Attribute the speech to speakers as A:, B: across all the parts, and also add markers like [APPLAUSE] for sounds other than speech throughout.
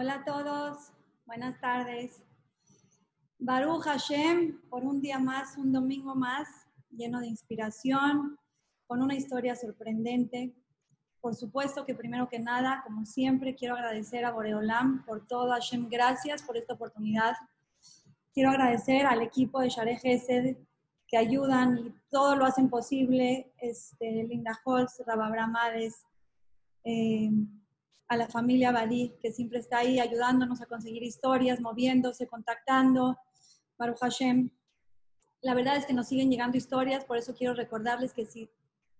A: Hola a todos, buenas tardes. Baruch Hashem, por un día más, un domingo más, lleno de inspiración, con una historia sorprendente. Por supuesto que primero que nada, como siempre, quiero agradecer a Boreolam por todo. Hashem, gracias por esta oportunidad. Quiero agradecer al equipo de Share Gesed que ayudan y todo lo hacen posible. Este, Linda Holz, Rababramades, eh, a la familia Badí, que siempre está ahí ayudándonos a conseguir historias, moviéndose, contactando. Baruch Hashem. La verdad es que nos siguen llegando historias, por eso quiero recordarles que si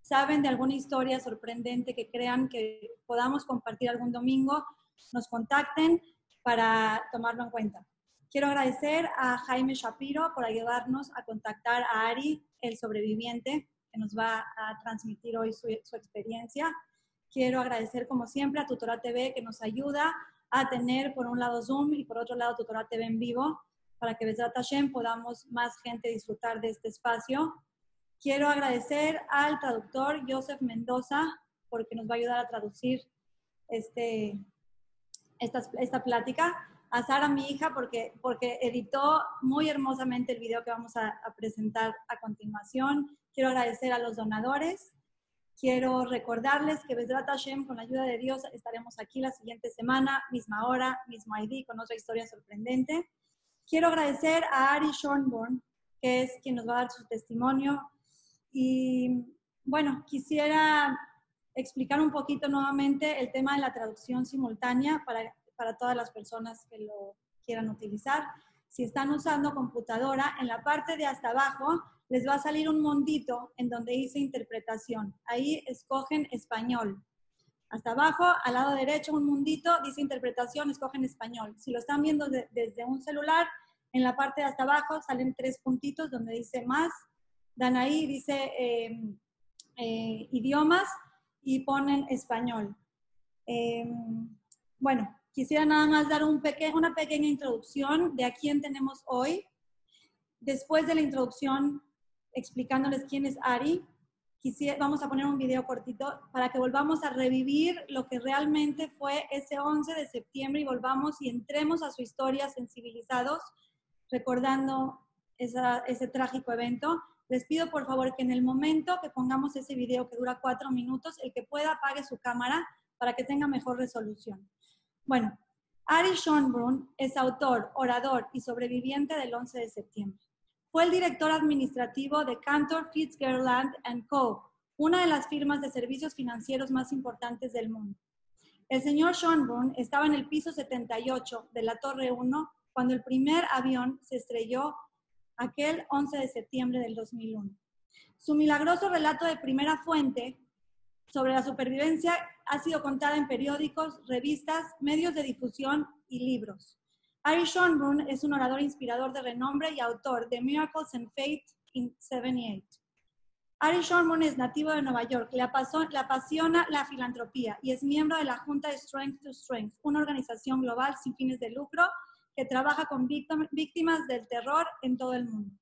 A: saben de alguna historia sorprendente que crean que podamos compartir algún domingo, nos contacten para tomarlo en cuenta. Quiero agradecer a Jaime Shapiro por ayudarnos a contactar a Ari, el sobreviviente, que nos va a transmitir hoy su, su experiencia. Quiero agradecer, como siempre, a Tutora TV, que nos ayuda a tener, por un lado, Zoom y por otro lado, Tutora TV en vivo, para que Besrat Hashem podamos más gente disfrutar de este espacio. Quiero agradecer al traductor Joseph Mendoza, porque nos va a ayudar a traducir este, esta, esta plática. A Sara, mi hija, porque, porque editó muy hermosamente el video que vamos a, a presentar a continuación. Quiero agradecer a los donadores Quiero recordarles que Besrat Hashem, con la ayuda de Dios, estaremos aquí la siguiente semana, misma hora, mismo ID, con otra historia sorprendente. Quiero agradecer a Ari Schornborn, que es quien nos va a dar su testimonio. Y bueno, quisiera explicar un poquito nuevamente el tema de la traducción simultánea para, para todas las personas que lo quieran utilizar. Si están usando computadora, en la parte de hasta abajo les va a salir un mondito en donde dice interpretación. Ahí escogen español. Hasta abajo, al lado derecho, un mundito, dice interpretación, escogen español. Si lo están viendo desde un celular, en la parte de hasta abajo salen tres puntitos donde dice más. Dan ahí, dice em, eh, idiomas y ponen español. Em, bueno, quisiera nada más dar un una pequeña introducción de a quién tenemos hoy. Después de la introducción, explicándoles quién es Ari. Quisiera, vamos a poner un video cortito para que volvamos a revivir lo que realmente fue ese 11 de septiembre y volvamos y entremos a su historia sensibilizados, recordando ese trágico evento. Les pido por favor que en el momento que pongamos ese video que dura cuatro minutos, el que pueda apague su cámara para que tenga mejor resolución. Bueno, Ari Schonbrunn es autor, orador y sobreviviente del 11 de septiembre. Fue el director administrativo de Cantor Fitzgerald Co., una de las firmas de servicios financieros más importantes del mundo. El señor Schonbrunn estaba en el piso 78 de la Torre 1 cuando el primer avión se estrelló aquel 11 de septiembre del 2001. Su milagroso relato de primera fuente sobre la supervivencia ha sido contada en periódicos, revistas, medios de difusión y libros. Ari Schonbrunn es un orador inspirador de renombre y autor de Miracles and Fate in 78. Ari Schonbrunn es nativo de Nueva York, le, apasiona la filantropía y es miembro de la Junta de Strength to Strength, una organización global sin fines de lucro que trabaja con víctimas del terror en todo el mundo.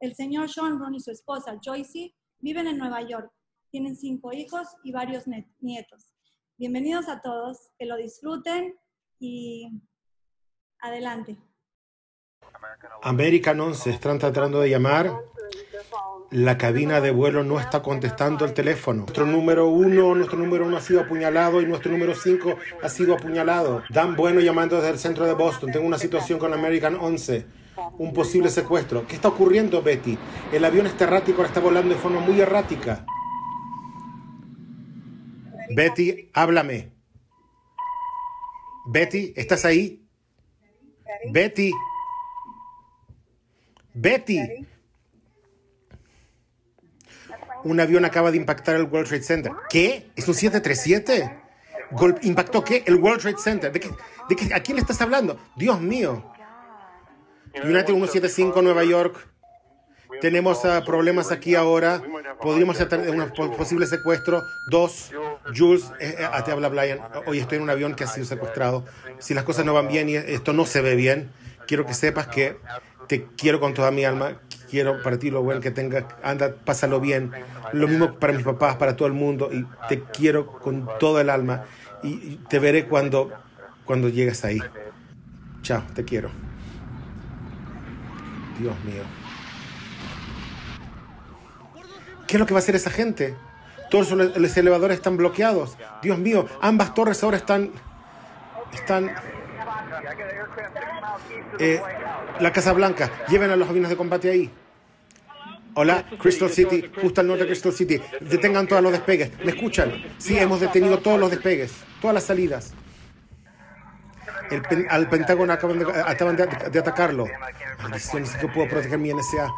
A: El señor Schonbrunn y su esposa Joycey viven en Nueva York, tienen cinco hijos y varios nietos. Bienvenidos a todos, que lo disfruten y Adelante.
B: American 11, están tratando de llamar. La cabina de vuelo no está contestando el teléfono. Nuestro número uno, nuestro número uno ha sido apuñalado y nuestro número cinco ha sido apuñalado. Dan Bueno llamando desde el centro de Boston. Tengo una situación con American 11. Un posible secuestro. ¿Qué está ocurriendo, Betty? El avión está errático, ahora está volando de forma muy errática. Betty, háblame. Betty, ¿estás ahí? Betty. Betty. Un avión acaba de impactar el World Trade Center. ¿Qué? ¿Es un 737? ¿Impactó qué? El World Trade Center. ¿De qué, de ¿A quién le estás hablando? Dios mío. United 175 Nueva York. Tenemos uh, problemas aquí ahora. Podríamos tener un posible secuestro. Dos, Jules, eh, eh, te habla Brian. Hoy estoy en un avión que ha sido secuestrado. Si las cosas no van bien y esto no se ve bien, quiero que sepas que te quiero con toda mi alma. Quiero para ti lo bueno que tengas. Anda, pásalo bien. Lo mismo para mis papás, para todo el mundo. Y te quiero con todo el alma. Y te veré cuando cuando llegues ahí. Chao, te quiero. Dios mío. ¿Qué es lo que va a hacer esa gente? Todos los elevadores están bloqueados. Dios mío, ambas torres ahora están... Están... Eh, la Casa Blanca. Lleven a los aviones de combate ahí. Hola, Crystal City, justo al norte de Crystal City. Detengan todos los despegues. ¿Me escuchan? Sí, hemos detenido todos los despegues, todas las salidas. al Pentágono acaban de, atacarlo. Maldición, que puedo proteger mi NSA.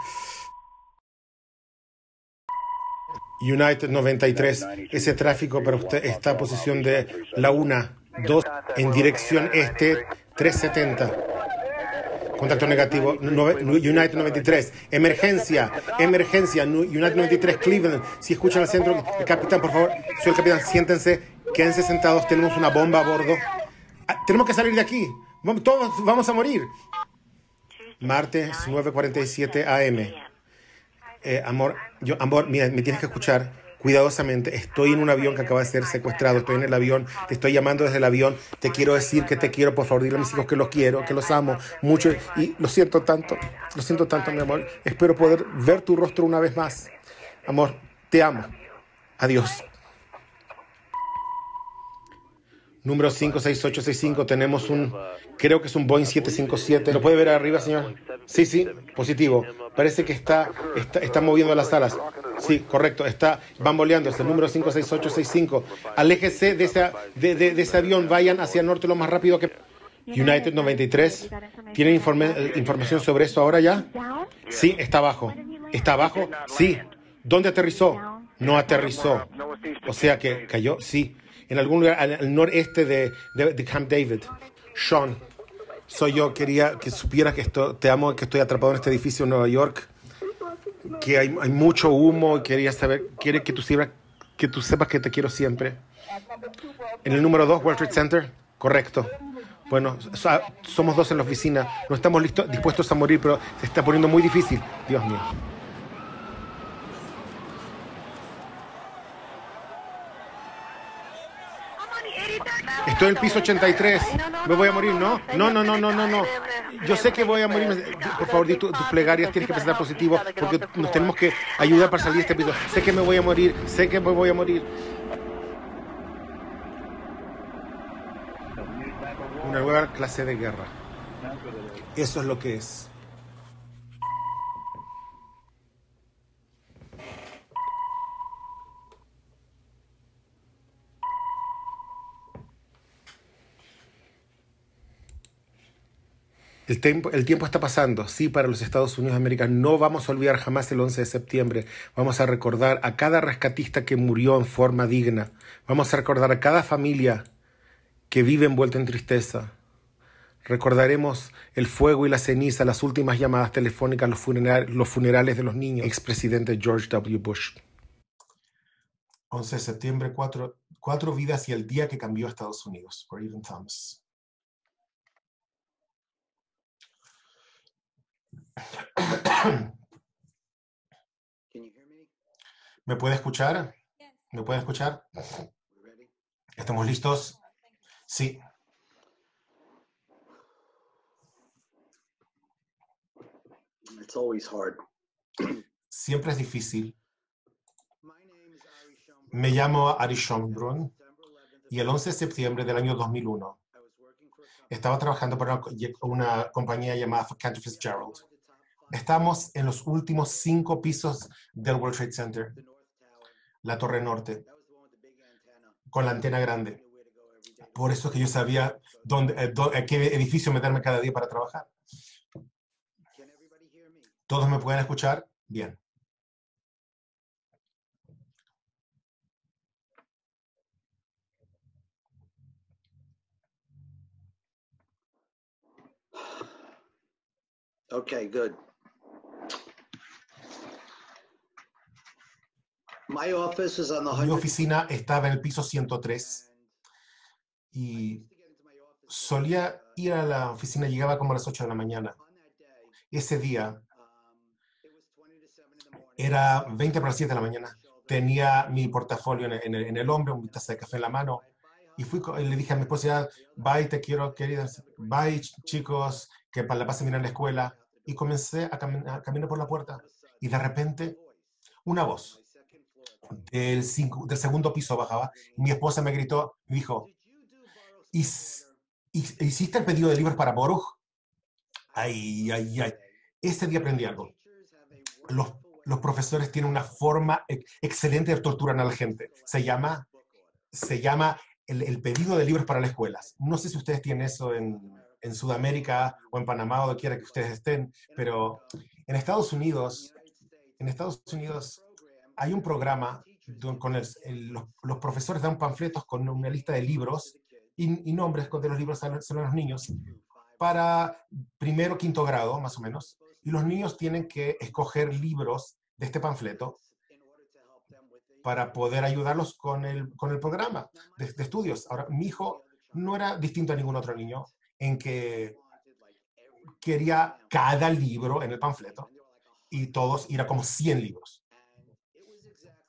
B: United 93, ese tráfico para usted está a posición de la 1, 2 en dirección este 370. Contacto negativo, United 93. Emergencia, emergencia, United 93, Cleveland. Si escuchan al centro, el capitán, por favor, soy el capitán, siéntense, quédense sentados, tenemos una bomba a bordo. Ah, tenemos que salir de aquí, todos vamos a morir. Martes 9.47 AM. Eh, amor, yo, amor, mira, me tienes que escuchar cuidadosamente. Estoy en un avión que acaba de ser secuestrado. Estoy en el avión. Te estoy llamando desde el avión. Te quiero decir que te quiero. Por favor, dile a mis hijos que los quiero, que los amo mucho. Y lo siento tanto. Lo siento tanto, mi amor. Espero poder ver tu rostro una vez más. Amor, te amo. Adiós. Número 56865, tenemos un, creo que es un Boeing 757. ¿Lo puede ver arriba, señor? Sí, sí, positivo. Parece que está, está, está moviendo las alas. Sí, correcto, está bamboleando, es el número 56865. Aléjese de, esa, de, de, ese avión, vayan hacia el norte lo más rápido que... United 93, ¿tienen eh, información sobre eso ahora ya? Sí, está abajo. ¿Está abajo? Sí. ¿Dónde aterrizó? No aterrizó. O sea que cayó, sí. En algún lugar al, noreste de, de, Camp David. Sean, soy yo. Quería que supiera que esto, te amo, que estoy atrapado en este edificio en Nueva York que hay, hay mucho humo quería saber, quiere que tú, sepas, que tú sepas que te quiero siempre. En el número 2, World Trade Center, correcto. Bueno, somos dos en la oficina, no estamos listos, dispuestos a morir, pero se está poniendo muy difícil. Dios mío. Estoy en el piso 83. Me voy a morir, ¿no? No, no, no, no, no, no. Yo sé que voy a morir. Por favor, di tus plegarias, tienes que presentar positivo porque nos tenemos que ayudar para salir de este piso. Sé que me voy a morir, sé que me voy a morir. Una nueva clase de guerra. Eso es lo que es. El tiempo, está pasando, sí, para los Estados Unidos de América. No vamos a olvidar jamás el 11 de septiembre. Vamos a recordar a cada rescatista que murió en forma digna. Vamos a recordar a cada familia que vive envuelta en tristeza. Recordaremos el fuego y la ceniza, las últimas llamadas telefónicas, los, funerales de los niños. Expresidente George W. Bush. 11 de septiembre, cuatro, vidas y el día que cambió Estados Unidos, por Thomas. ¿Me puede escuchar? ¿Me puede escuchar? ¿Estamos listos? Sí. Siempre es difícil. Me llamo Ari Schombrun y el 11 de septiembre del año 2001 estaba trabajando para una, compañía llamada Cantor Fitzgerald. Estamos en los últimos cinco pisos del World Trade Center, la Torre Norte, con la antena grande. Por eso que yo sabía dónde, eh, a qué edificio meterme cada día para trabajar. ¿Todos me pueden escuchar? Bien.
C: Okay, good.
B: Mi oficina estaba en el piso 103 y solía ir a la oficina, llegaba como a las 8 de la mañana. Ese día era 20 para las 7 de la mañana. Tenía mi portafolio en el, en el, hombro, un taza de café en la mano Y fui, y le dije a mi esposa, bye, te quiero, queridas, bye, ch- chicos, que la pasen bien en la escuela. Y comencé a, a caminar por la puerta. Y de repente, una voz del, cinco- del segundo piso bajaba. Y mi esposa me gritó, me dijo, "¿His- his- ¿hiciste el pedido de libros para Boruch? Ay, ay, ay. Ese día aprendí algo. Los, los profesores tienen una forma excelente de torturar a la gente. Se llama, se llama el, el pedido de libros para las escuelas. No sé si ustedes tienen eso en, en Sudamérica o en Panamá o donde quiera que ustedes estén, pero en Estados Unidos, en Estados Unidos hay un programa con el- los, profesores dan panfletos con una lista de libros y, nombres de los libros a los, a los niños para primero, quinto grado, más o menos, y los niños tienen que escoger libros de este panfleto para poder ayudarlos con el, con el programa de, de estudios. Ahora, mi hijo no era distinto a ningún otro niño en que quería cada libro en el panfleto y todos, y era como 100 libros.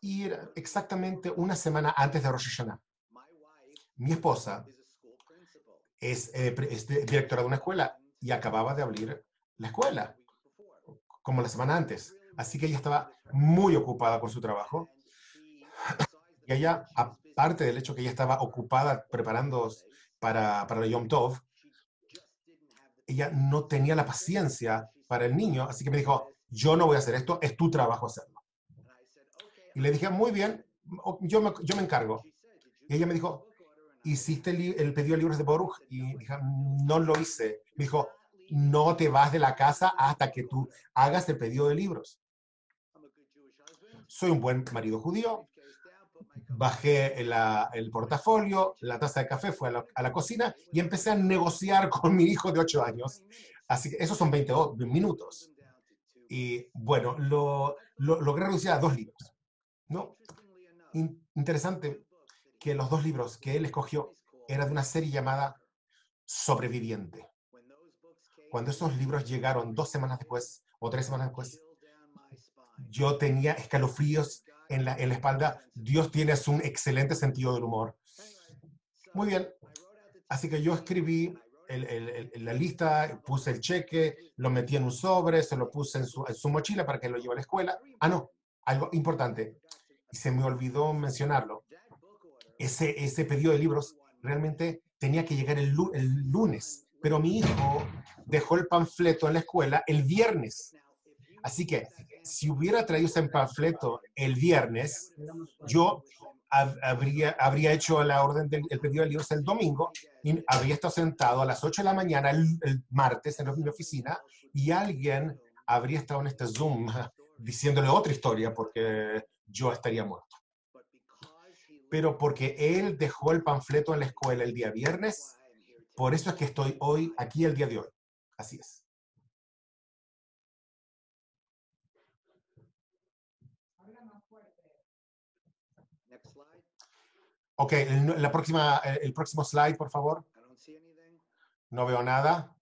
B: Era exactamente una semana antes de Rosh Hashanah. Mi esposa es, eh, directora de una escuela y acababa de abrir la escuela, como la semana antes. Así que ella estaba muy ocupada con su trabajo. Y ella, aparte del hecho que ella estaba ocupada preparando para, para el Yom Tov, ella no tenía la paciencia para el niño, así que me dijo, yo no voy a hacer esto, es tu trabajo hacerlo. Y le dije, muy bien, yo me, yo me encargo. Y ella me dijo, ¿hiciste el, el pedido de libros de Baruch? Y dije, no lo hice. Me dijo, no te vas de la casa hasta que tú hagas el pedido de libros. Soy un buen marido judío. Bajé el portafolio, la taza de café, fue a la, cocina y empecé a negociar [LAUGHS] con mi hijo de 8 años. Así que esos son 20 o- minutos. Y bueno, lo, lo- logré reducir a dos libros. ¿No? In- interesante que los dos libros que él escogió eran de una serie llamada Sobreviviente. Cuando esos libros llegaron dos semanas después o tres semanas después, yo tenía escalofríos en la, en la espalda. Dios tiene un excelente sentido del humor. Muy bien. Así que yo escribí el- el- el- la lista, puse el cheque, lo metí en un sobre, se lo puse en su, en su mochila para que lo lleve a la escuela. Ah, no, algo importante. Y se me olvidó mencionarlo. Ese, ese pedido de libros realmente tenía que llegar el, lu- el lunes, pero mi hijo dejó el panfleto en la escuela el viernes. Así que si hubiera traído ese panfleto el viernes, yo hab- habría, habría hecho la orden del el pedido de libros el domingo y habría estado sentado a las 8 de la mañana el, el martes en mi oficina y alguien habría estado en este Zoom diciéndole otra historia porque yo estaría muerto. Pero porque él dejó el panfleto en la escuela el día viernes, por eso es que estoy hoy aquí el día de hoy. Así es. Ok, el, la próxima, el, el próximo slide, por favor. No veo nada.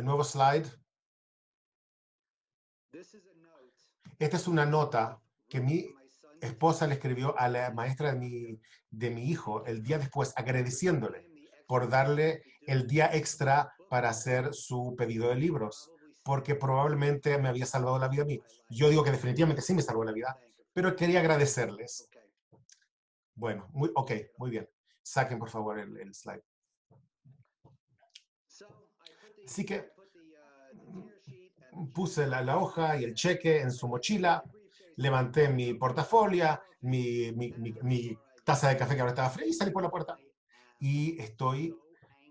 B: El nuevo slide.
C: This is a note
B: Esta es una nota que mi esposa le escribió a la maestra de mi, de mi hijo el día después, agradeciéndole por darle el día extra para hacer su pedido de libros, porque probablemente me había salvado la vida a mí. Yo digo que definitivamente sí me salvó la vida, pero quería agradecerles. Bueno, muy, ok, muy bien. Saquen por favor el, el slide.
C: Sheet and
B: puse la, la hoja y el cheque en su mochila, levanté mi portafolio, mi, mi, mi- mi taza de café que ahora estaba fría y salí por la puerta. Y estoy,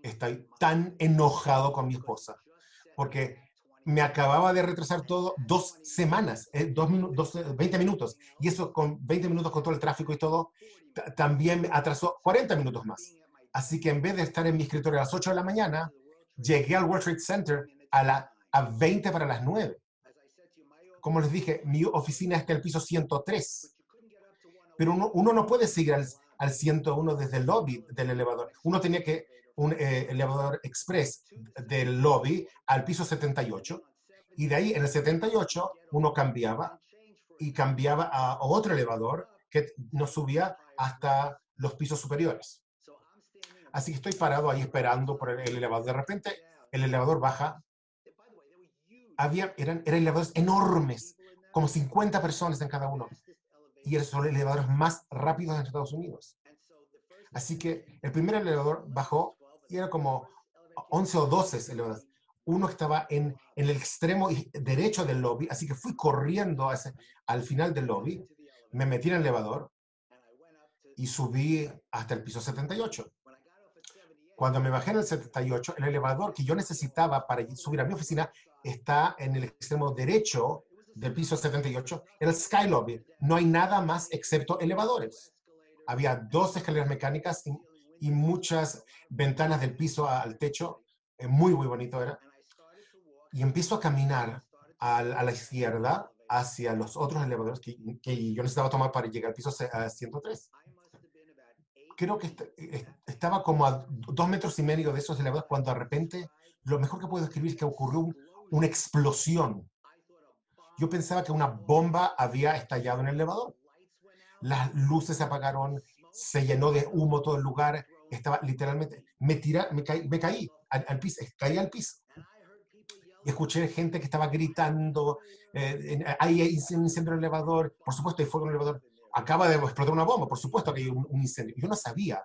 B: estoy tan enojado con mi esposa, porque me acababa de retrasar todo dos semanas, eh, dos minu- dos, eh, 20 minutos, y eso con 20 minutos con todo el tráfico y todo, ta- también me atrasó 40 minutos más. Así que en vez de estar en mi escritorio a las 8 de la mañana, llegué al World Trade Center a, la, a 20 para las 9. Como les dije, mi oficina está en el piso 103, pero uno, uno no puede seguir al, al 101 desde el lobby del elevador. Uno tenía que, un eh, elevador express del lobby al piso 78, y de ahí en el 78 uno cambiaba y cambiaba a otro elevador que nos subía hasta los pisos superiores. Así que estoy parado ahí esperando por el, el elevador. De repente, el elevador baja. Había, eran, eran elevadores enormes, como 50 personas en cada uno. Y esos son los elevadores más rápidos en Estados Unidos. Así que el primer elevador bajó y era como 11 o 12 elevadores. Uno estaba en, en el extremo derecho del lobby, así que fui corriendo al final del lobby, me metí en el elevador y subí hasta el piso 78. Cuando me bajé en el 78, el elevador que yo necesitaba para subir a mi oficina está en el extremo derecho del piso 78, el Sky Lobby. No hay nada más excepto elevadores. Había dos escaleras mecánicas y, y muchas ventanas del piso al techo. Eh, Muy, muy bonito era. Y empiezo a caminar a la izquierda hacia los otros elevadores que, que yo necesitaba tomar para llegar al piso ce- a 103 creo que est- est- estaba como a dos metros y medio de esos elevadores cuando de repente, lo mejor que puedo escribir es que ocurrió un- una explosión. Yo pensaba que una bomba había estallado en el elevador. Las luces se apagaron, se llenó de humo todo el lugar, estaba literalmente, me, tira, me, caí, me caí al, al piso, caí al piso. Escuché gente que estaba gritando, eh, hay incendio en el elevador, por supuesto hay fuego en el elevador, acaba de explotar una bomba, por supuesto que hay un, un incendio. Yo no sabía.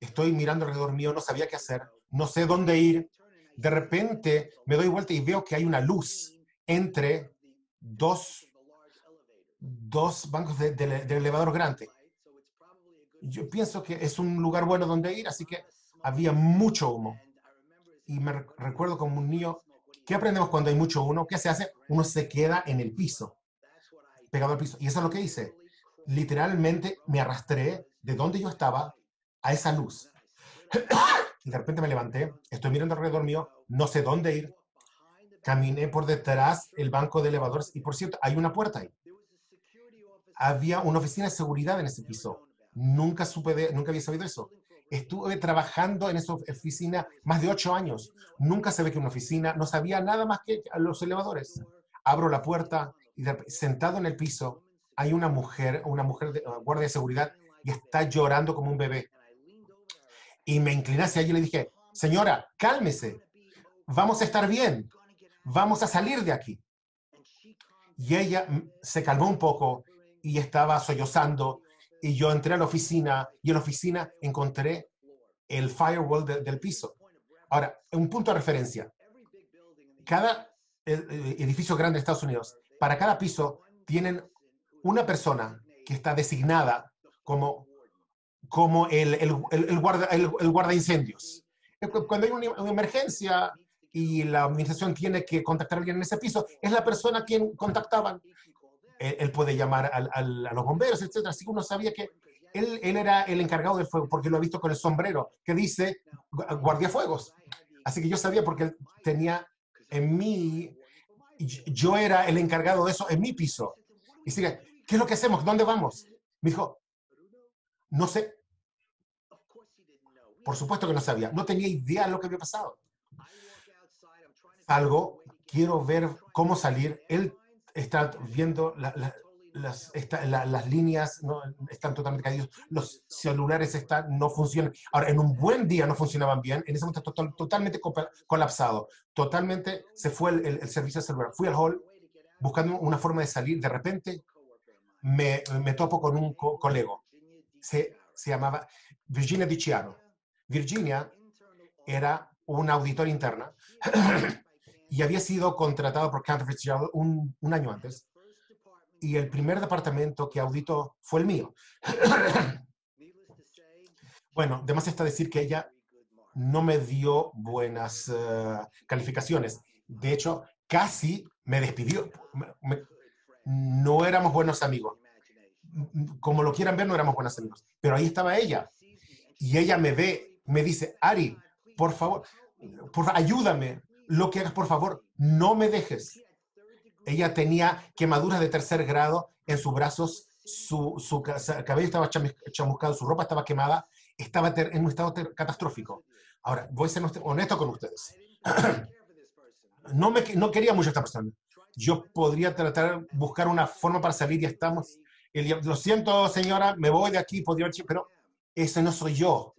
B: Estoy mirando alrededor mío, no sabía qué hacer, no sé dónde ir. De repente me doy vuelta y veo que hay una luz entre dos, dos bancos de- de- del elevador grande. Yo pienso que es un lugar bueno donde ir, así que había mucho humo. Y me re- recuerdo como un niño, ¿qué aprendemos cuando hay mucho humo? ¿Qué se hace? Uno se queda en el piso, pegado al piso. Y eso es lo que hice. Literalmente me arrastré de donde yo estaba a esa luz. Y de repente me levanté, estoy mirando alrededor mío, no sé dónde ir. Caminé por detrás el banco de elevadores y por cierto, hay una puerta ahí. Había una oficina de seguridad en ese piso. Nunca supe de, nunca había sabido eso. Estuve trabajando en esa oficina más de ocho años. Nunca se ve que una oficina, no sabía nada más que los elevadores. Abro la puerta sentado en el piso hay una mujer, una mujer de, uh, guardia de seguridad y está llorando como un bebé. Y me incliné hacia ella y le dije, señora, cálmese, vamos a estar bien, vamos a salir de aquí. Y ella mm, se calmó un poco y estaba sollozando. Y yo entré a la oficina y en la oficina encontré el firewall de- del piso. Ahora, un punto de referencia. Cada eh, eh, edificio grande de Estados Unidos, para cada piso tienen una persona que está designada como, como el, el, el- guarda, el, Cuando hay una, una emergencia y la administración tiene que contactar a alguien en ese piso, es la persona a quien contactaban. Él, él puede llamar al- al- a los bomberos, etc. Así que uno sabía que él, él era el encargado del fuego, porque lo ha visto con el sombrero que dice gu- guardiafuegos. Así que yo sabía porque él tenía en mí, yo era el encargado de eso en mi piso. Y sigue, ¿qué es lo que hacemos? ¿Dónde vamos? Me dijo, no sé. Por supuesto que no sabía. No tenía idea de lo que había pasado. Salgo, quiero ver cómo salir. Él está viendo la- las, las líneas, no, están totalmente caídos. Los celulares están, no funcionan. Ahora, en un buen día no funcionaban bien. En ese momento total- totalmente colapsado. Totalmente se fue el, el- el servicio celular. Fui al hall buscando una forma de salir. De repente me, me topo con un co- colego. Se, se llamaba Virginia Diciano. Virginia era una auditora interna [CLEARS THROAT] y había sido contratada por Cantor Fitzgerald un, un año antes. Y el primer departamento que auditó fue el mío. bueno, además está decir que ella no me dio buenas eh, calificaciones. De hecho, casi me despidió. No éramos buenos amigos. Como lo quieran ver, no éramos buenos amigos. Pero ahí estaba ella. Y ella me ve, me dice, Ari, por favor, por, ayúdame. Lo que hagas, por favor, no me dejes. Ella tenía quemaduras de tercer grado en sus brazos, su, su cabello estaba chamuscado, su ropa estaba quemada, estaba en un estado catastrófico. Ahora, voy a ser honesto- con ustedes. [CLEARS THROAT] no, me, no quería mucho a esta persona. Yo podría tratar, buscar una forma para salir y estamos lo siento, señora, me voy de aquí, podría pero ese no soy yo.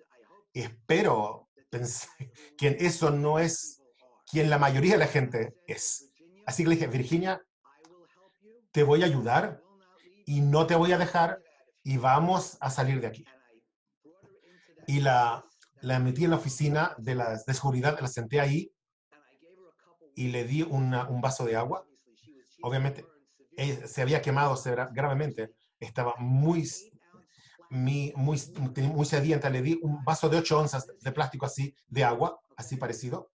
B: Espero pensé, [LAUGHS] que eso no es quien la mayoría de la gente es. Así que le dije, Virginia, te voy a ayudar y no te voy a dejar y vamos a salir de aquí. Y la, la metí en la oficina de, la, de seguridad, la senté ahí y le di un vaso de agua. Obviamente, ella se había quemado gravemente, estaba muy, muy, muy, muy sedienta. Le di un vaso de 8 onzas de plástico así, de agua, así parecido.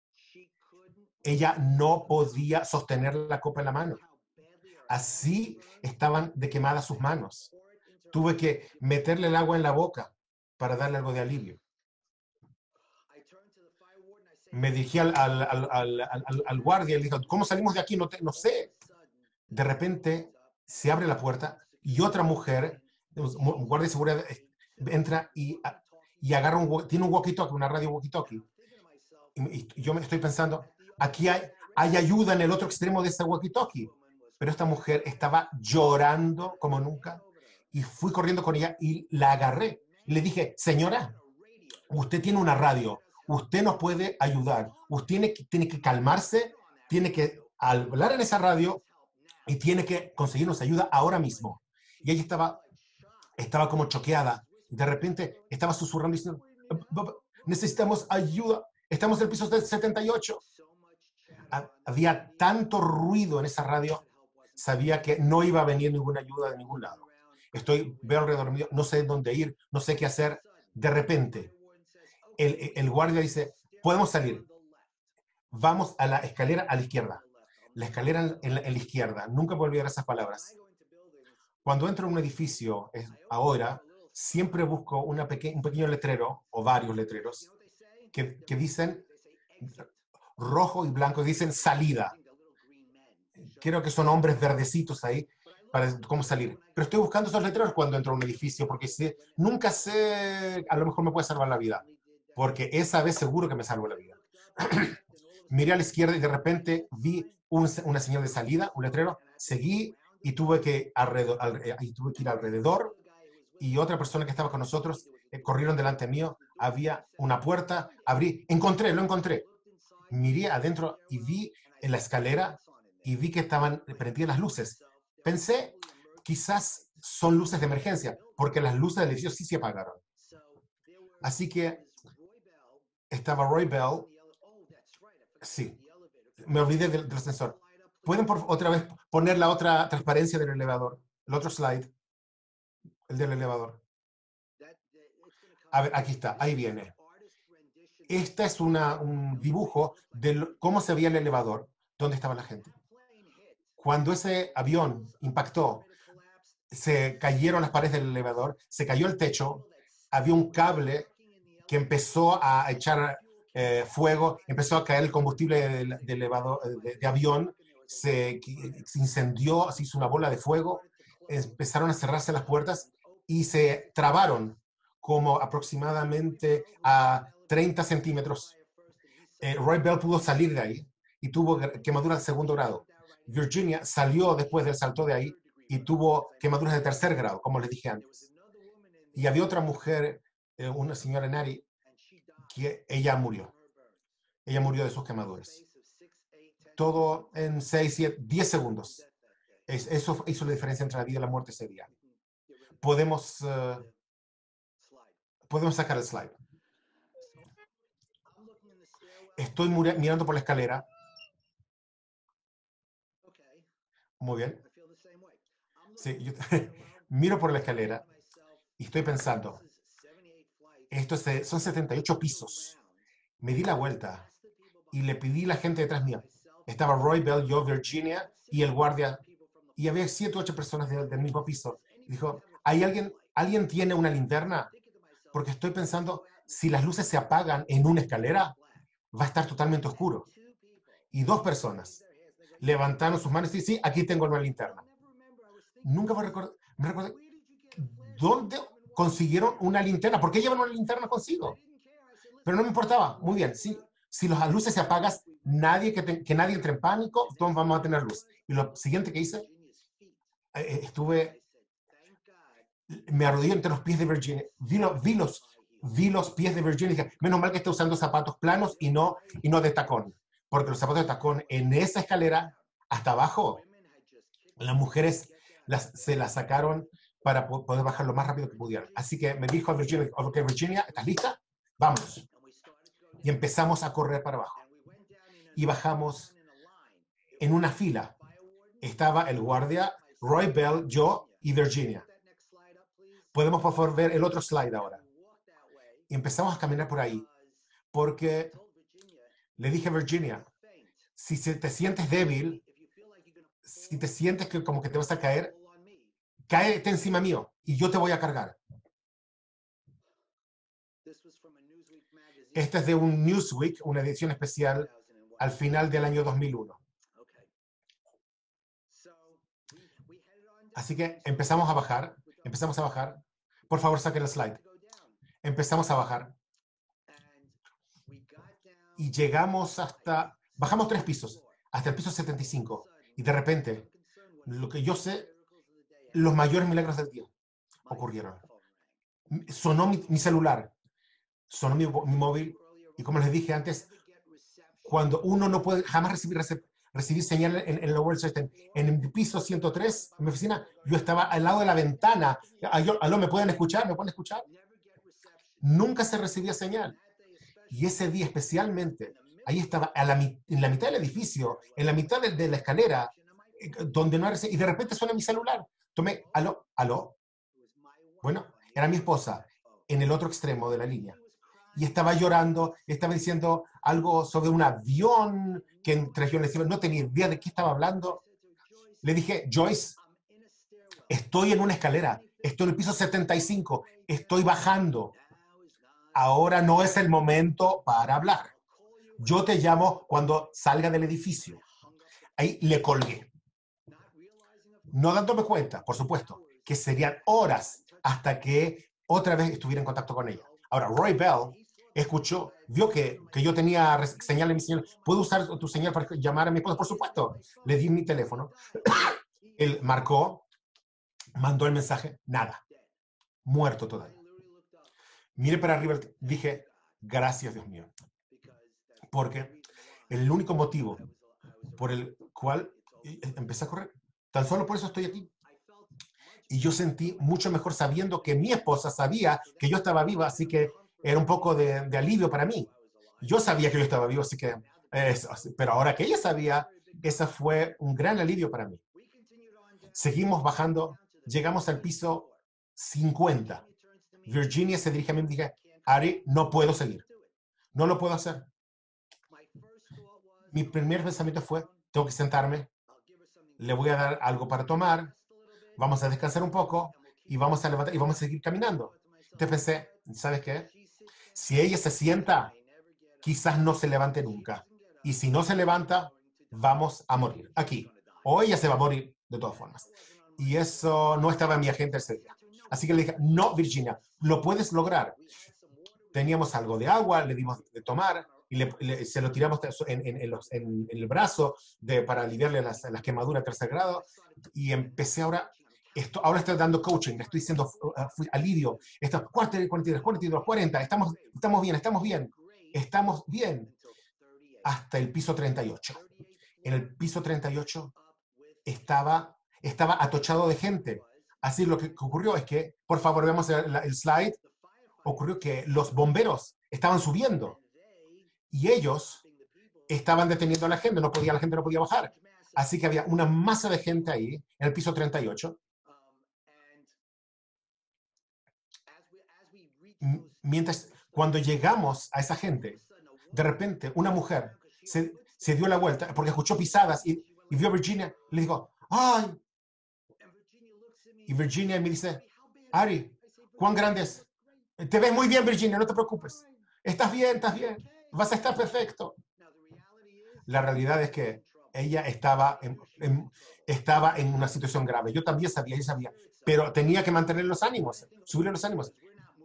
B: Ella no podía sostener la copa en la mano. Así estaban de quemadas sus manos. Tuve que meterle el agua en la boca para darle algo de alivio. Me dirigí al, guardia le dije, ¿cómo salimos de aquí? No, te- no sé. De repente se abre la puerta y otra mujer, un guardia de seguridad, entra y, y agarra un, tiene un walkie-talkie, una radio walkie-talkie. Yo me estoy pensando, aquí hay, hay ayuda en el otro extremo de ese walkie-talkie. Pero esta mujer estaba llorando como nunca y fui corriendo con ella y la agarré. Le dije, señora, usted tiene una radio, usted nos puede ayudar, usted tiene que, tiene que calmarse, tiene que hablar en esa radio y tiene que conseguirnos ayuda ahora mismo. Y ella estaba, estaba como choqueada. De repente estaba susurrando diciendo, necesitamos ayuda, estamos en el piso 78. Ha- Había tanto ruido en esa radio, sabía que no iba a venir ninguna ayuda de ningún lado. Estoy, veo alrededor mío, no sé dónde ir, no sé qué hacer. De repente, el, guardia dice, podemos salir. Vamos a la escalera a la izquierda. La escalera en, la, izquierda. Nunca voy a olvidar esas palabras. Cuando entro en un edificio ahora, siempre busco un pequeño letrero o varios letreros que dicen rojo y blanco, dicen salida. Creo que son hombres verdecitos ahí para cómo salir. Pero estoy buscando esos letreros cuando entro a un edificio porque nunca sé, a lo mejor me puede salvar la vida. Porque esa vez seguro que me salvo la vida. [CLEARS THROAT] Miré a la izquierda y de repente vi un- una señal de salida, un letrero, seguí y tuve que, alrededor, al- eh, y ir alrededor y otra persona que estaba con nosotros eh, corrieron delante mío, había una puerta, abrí, encontré, lo encontré. Miré adentro y vi en la escalera y vi que estaban prendidas las luces. Pensé, quizás son luces de emergencia, porque las luces del edificio sí se apagaron. Así que estaba Roy Bell, sí, me olvidé del, del ascensor. ¿Pueden por otra vez poner la otra transparencia del elevador? El otro slide, el del elevador. A ver, aquí está, ahí viene. Este es una, un dibujo de cómo se veía el elevador, dónde estaba la gente. Cuando ese avión impactó, se cayeron las paredes del elevador, se cayó el techo, había un cable que empezó a echar eh, fuego, empezó a caer el combustible del, elevador, eh, de, avión, se, se incendió, se hizo una bola de fuego, empezaron a cerrarse las puertas y se trabaron como aproximadamente a 30 centímetros. Eh, Roy Bell pudo salir de ahí y tuvo quemaduras de segundo grado. Virginia salió después del salto de ahí y tuvo quemaduras de tercer grado, como les dije antes. Y había otra mujer, eh, una señora Nari, que ella murió. Ella murió de sus quemaduras. Todo en 6, 7, 10 segundos. Es- eso hizo la diferencia entre la vida y la muerte ese día. Podemos, eh, podemos sacar el slide. Estoy mirando por la escalera. Muy bien. Sí, yo [LAUGHS] miro por la escalera y estoy pensando, esto es de- son 78 pisos. Me di la vuelta y le pedí a la gente detrás mía. Estaba Roy Bell, yo, Virginia y el guardia. Y había siete o ocho personas del, del mismo piso. Y dijo, ¿hay alguien, alguien tiene una linterna? Porque estoy pensando, si las luces se apagan en una escalera, va a estar totalmente oscuro. Y dos personas levantaron sus manos y sí, aquí tengo una linterna. Nunca me recuerdo, me recuerdo, ¿dónde consiguieron una linterna? ¿Por qué llevan una linterna consigo? Pero no me importaba. Muy bien, sí, si las luces se apagan, nadie que, te- que nadie entre en pánico, todos vamos a tener luz. Y lo siguiente que hice, eh, estuve me arrodillé entre los pies de Virginia. Vi, lo- vi los, vi los pies de Virginia y menos mal que está usando zapatos planos y no, y no de tacón. Porque los zapatos de tacón en esa escalera, hasta abajo, las mujeres se las sacaron para po- poder bajar lo más rápido que pudieran. Así que me dijo a Virginia, ok, Virginia, ¿estás lista? Vamos. Y empezamos a correr para abajo. Y bajamos en una fila. Estaba el guardia, Roy Bell, yo y Virginia. Podemos por favor ver el otro slide ahora. Y empezamos a caminar por ahí. Porque le dije a Virginia, si te sientes débil, si te sientes que como que te vas a caer, cáete encima mío y yo te voy a cargar. Este es de un Newsweek, una edición especial al final del año 2001. Así que empezamos a bajar, empezamos a bajar. Por favor, saquen el slide. Empezamos a bajar y llegamos hasta, bajamos tres pisos, hasta el piso 75. Y de repente, lo que yo sé, los mayores milagros del día ocurrieron. Sonó mi, mi celular, sonó mi, mi móvil y como les dije antes, cuando uno no puede jamás recibir, recibir señal en, en la World Center, en el piso 103, en mi oficina, yo estaba al lado de la ventana. Aló, ¿me pueden escuchar? ¿Me pueden escuchar? Nunca se recibía señal. Y ese día especialmente, ahí estaba en la mitad del edificio, en la mitad de, la escalera, eh, donde no y de repente suena mi celular. Tomé, aló, aló. Bueno, era mi esposa en el otro extremo de la línea. Y estaba llorando, estaba diciendo algo sobre un avión que entre yo le no tenía idea de qué estaba hablando. Le dije, Joyce, estoy en una escalera, estoy en el piso 75, estoy bajando. Ahora no es el momento para hablar. Yo te llamo cuando salga del edificio. Ahí le colgué. No dándome cuenta, por supuesto, que serían horas hasta que otra vez estuviera en contacto con ella. Ahora, Roy Bell escuchó, vio que, que yo tenía señal en mi señal. ¿Puedo usar tu señal para llamar a mi esposa? Por supuesto. Le di mi teléfono. [COUGHS] Él marcó, mandó el mensaje, nada. Muerto todavía. Mire para arriba, dije, gracias Dios mío. Porque el único motivo por el cual eh, empecé a correr, tan solo por eso estoy aquí. Y yo sentí mucho mejor sabiendo que mi esposa sabía que yo estaba viva, así que era un poco de, alivio para mí. Yo sabía que yo estaba vivo, así que, pero ahora que ella sabía, ese fue un gran alivio para mí. Seguimos bajando, llegamos al piso 50. Virginia se dirige a mí y me dije, Ari, no puedo seguir. No lo puedo hacer. Mi primer pensamiento fue, tengo que sentarme, le voy a dar algo para tomar, vamos a descansar un poco y vamos a levantar y vamos a seguir caminando. Entonces pensé, ¿sabes qué? Si ella se sienta, quizás no se levante nunca. Y si no se levanta, vamos a morir aquí. O ella se va a morir de todas formas. Y eso no estaba en mi agenda ese día. Así que le dije, no, Virginia, lo puedes lograr. Teníamos algo de agua, le dimos de tomar y se lo tiramos en, en- en el brazo para aliviarle las, las quemaduras tercer grado. Y empecé ahora, esto, ahora estoy dando coaching, le estoy diciendo uh, alivio. Esto, 40, 42, 42, 40, estamos, estamos bien, estamos bien, estamos bien. Hasta el piso 38. En el piso 38 estaba, estaba atochado de gente. Así lo que ocurrió es que, por favor, veamos el, slide, ocurrió que los bomberos estaban subiendo y ellos estaban deteniendo a la gente, no podía, la gente no podía bajar. Así que había una masa de gente ahí, en el piso 38. M- Mientras, cuando llegamos a esa gente, de repente una mujer se, se dio la vuelta porque escuchó pisadas y, y vio a Virginia, le dijo, ¡ay! Y Virginia me dice, Ari, ¿cuán grande es? Te ves muy bien, Virginia, no te preocupes. Estás bien, estás bien. Vas a estar perfecto. La realidad es que ella estaba en, estaba en una situación grave. Yo también sabía, ella sabía, pero tenía que mantener los ánimos, subir los ánimos.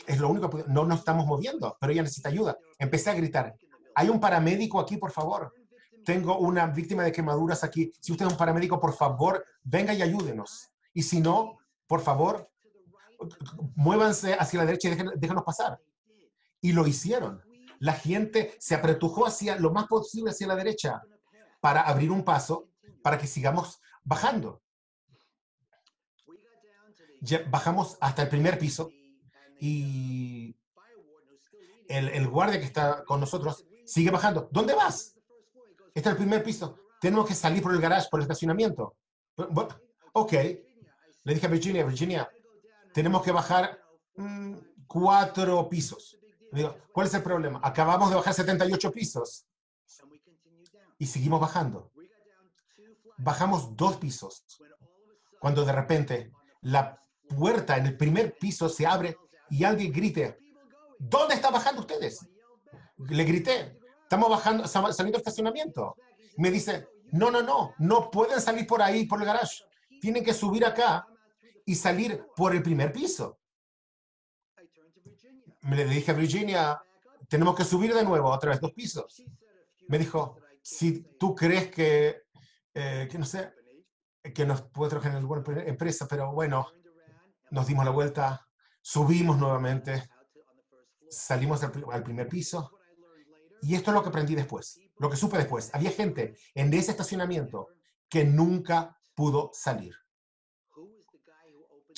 B: Es lo único que no nos estamos moviendo, pero ella necesita ayuda. Empecé a gritar, ¿hay un paramédico aquí, por favor? Tengo una víctima de quemaduras aquí. Si usted es un paramédico, por favor, venga y ayúdenos. Y si no, por favor, muévanse hacia la derecha y déjanos pasar. Y lo hicieron. La gente se apretujó hacia lo más posible hacia la derecha para abrir un paso para que sigamos bajando. Ya bajamos hasta el primer piso y el, guardia que está con nosotros sigue bajando. ¿Dónde vas? Este es el primer piso. Tenemos que salir por el garage, por el estacionamiento. Ok. Le dije a Virginia, Virginia, tenemos que bajar mm, cuatro pisos. Le digo, ¿cuál es el problema? Acabamos de bajar 78 pisos y seguimos bajando. Bajamos dos pisos. Cuando de repente la puerta en el primer piso se abre y alguien grite, ¿dónde están bajando ustedes? Le grité, estamos bajando, sa- saliendo del estacionamiento. Me dice, no, no, no, no pueden salir por ahí, por el garage. Tienen que subir acá y salir por el primer piso. Me le dije a Virginia, tenemos que subir de nuevo, otra vez dos pisos. Me dijo, si tú crees que, eh, que no sé, que nos puede trabajar en alguna empre- empresa, pero bueno, nos dimos la vuelta, subimos nuevamente, salimos al primer piso. Y esto es lo que aprendí después, lo que supe después. Había gente en ese estacionamiento que nunca pudo salir.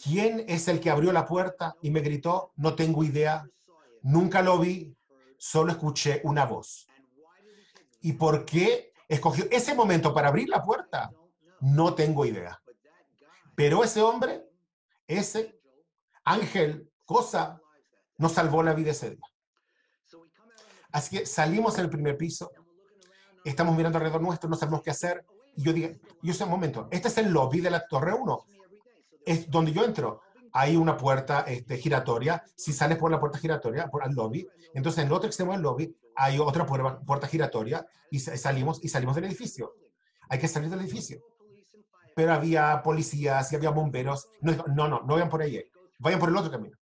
B: ¿Quién es el que abrió la puerta y me gritó? No tengo idea. Nunca lo vi, solo escuché una voz. ¿Y por qué escogió ese momento para abrir la puerta? No tengo idea. Pero ese hombre, ese ángel, cosa, nos salvó la vida ese día. Así que salimos en el primer piso, estamos mirando alrededor nuestro, no sabemos qué hacer. Y yo dije, yo sé un momento, este es el lobby de la Torre 1, es donde yo entro. Hay una puerta este, giratoria, si sales por la puerta giratoria, por el lobby, entonces en el otro extremo del lobby hay otra puerta, giratoria y sa- salimos, y salimos del edificio. Hay que salir del edificio. Pero había policías y había bomberos. No, no, no, no vayan por ahí, vayan por el otro camino.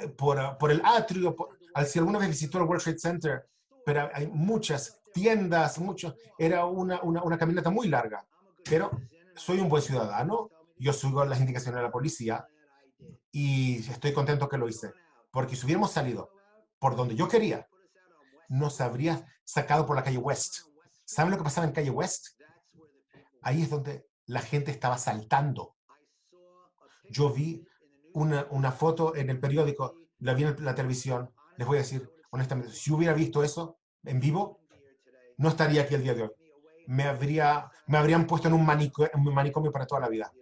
B: Eh, Por, por el atrio, por- si alguna vez visitó el World Trade Center, pero hay muchas tiendas, mucho, era una, una, una caminata muy larga. Pero soy un buen ciudadano, yo sigo las indicaciones de la policía y estoy contento que lo hice. Porque si hubiéramos salido por donde yo quería, nos habría sacado por la calle West. ¿Saben lo que pasaba en calle West? Ahí es donde la gente estaba saltando. Yo vi una, una foto en el periódico, la vi en la televisión. Les voy a decir, honestamente, si hubiera visto eso en vivo, no estaría aquí el día de hoy. Me, habría, me habrían puesto en un, manico- en un manicomio para toda la vida.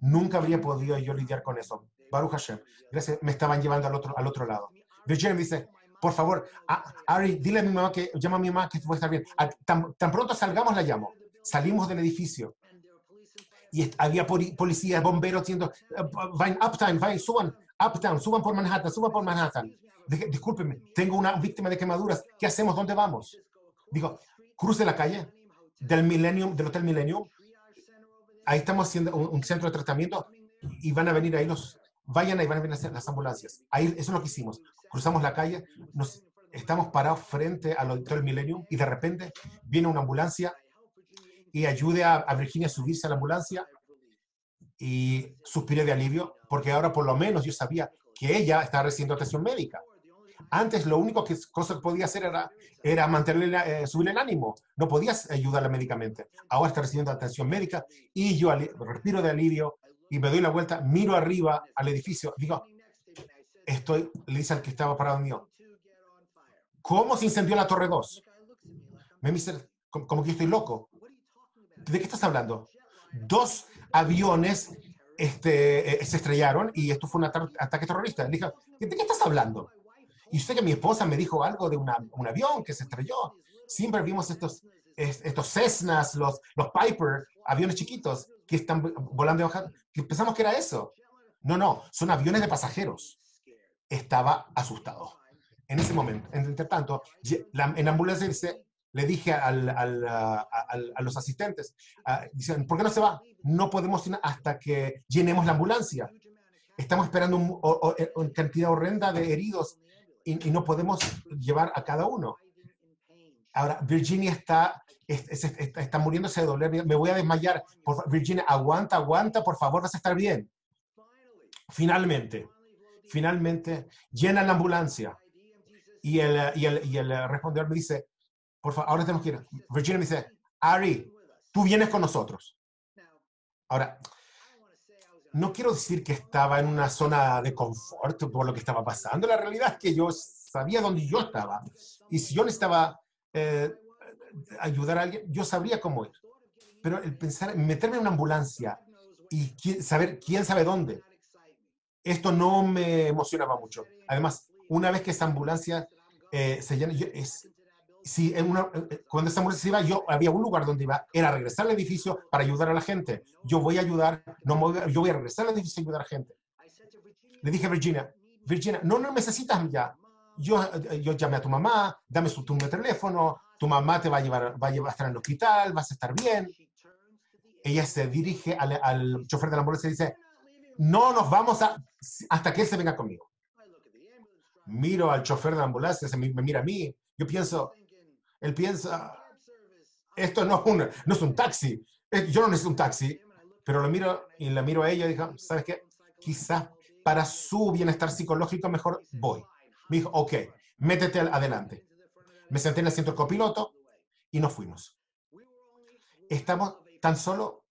B: Nunca habría podido yo lidiar con eso. Baruch Hashem. Gracias. Me estaban llevando al otro, al otro lado. Virginia me dice, por favor, a- Ari, dile a mi mamá que llama a mi mamá que va a estar bien. A- tan, tan pronto salgamos, la llamo. Salimos del edificio y había poli- policías, bomberos diciendo, eh, vayan uptown, vayan, suban, uptown, suban por Manhattan, suban por Manhattan. Dije, discúlpeme, tengo una víctima de quemaduras, ¿qué hacemos? ¿Dónde vamos? Digo, cruce la calle del Millennium, del Hotel Millennium, ahí estamos haciendo un, un centro de tratamiento y van a venir ahí los, vayan ahí, van a venir las, las ambulancias. Ahí, eso es lo que hicimos. Cruzamos la calle, nos, estamos parados frente al Hotel Millennium y de repente viene una ambulancia y ayude a, a Virginia a subirse a la ambulancia y suspiré de alivio porque ahora por lo menos yo sabía que ella estaba recibiendo atención médica. Antes lo único que cosa que podía hacer era, era mantenerle, eh, subirle el ánimo. No podías ayudarla médicamente. Ahora está recibiendo atención médica y yo respiro de alivio y me doy la vuelta, miro arriba al edificio, digo, estoy, le dice al que estaba parado mío, ¿cómo se incendió la Torre 2? Me dice, como, que estoy loco. ¿De qué estás hablando? Dos aviones este, eh, se estrellaron y esto fue un ata- ataque terrorista. Le dije, ¿de qué estás hablando? Y usted que mi esposa me dijo algo de una- un avión que se estrelló. Siempre vimos estos, es- estos Cessnas, los, los Piper, aviones chiquitos que están volando bajando. Que pensamos que era eso. No, no, son aviones de pasajeros. Estaba asustado. En ese momento, entre tanto, en la ambulancia dice, le dije al- al, ah, al- a los asistentes, ah, dicen, ¿por qué no se va? No podemos ir hasta que llenemos la ambulancia. Estamos esperando una cantidad horrenda de heridos y, y no podemos llevar a cada uno. Ahora, Virginia está, es- es- está, está muriéndose de dolor. Me voy a desmayar. Virginia, aguanta, aguanta, por favor, vas a estar bien. Finalmente, Finalmente, llenan la ambulancia. Y el, y el, y el respondedor me dice, por favor, ahora tenemos que ir. Virginia me dice, Ari, tú vienes con nosotros. Ahora, no quiero decir que estaba en una zona de confort por lo que estaba pasando. La realidad es que yo sabía dónde yo estaba. Y si yo necesitaba eh, ayudar a alguien, yo sabría cómo ir. Pero el pensar, meterme en una ambulancia y qui- saber quién sabe dónde, esto no me emocionaba mucho. Además, una vez que esa ambulancia eh, se llena, es, si en una, eh, cuando esa ambulancia se iba, yo había un lugar donde iba, era regresar al edificio para ayudar a la gente. Yo voy a ayudar, no voy yo voy a regresar al edificio y ayudar a la gente. Le dije a Virginia, Virginia, no, no necesitas ya. Yo, eh, yo llamé a tu mamá, dame su número de teléfono, tu mamá te va a llevar, va a, estar en el hospital, vas a estar bien. Ella se dirige al, chofer de la ambulancia y dice, no nos vamos a, hasta que él se venga conmigo. Miro al chofer de la ambulancia, se me mira a mí, yo pienso, él piensa, esto no es un, no es un taxi, yo no necesito un taxi, pero lo miro y la miro a ella y dijo, ¿sabes qué? Quizás para su bienestar psicológico mejor voy. Me dijo, ok, métete adelante. Me senté en el asiento del copiloto y nos fuimos. Estamos tan solo,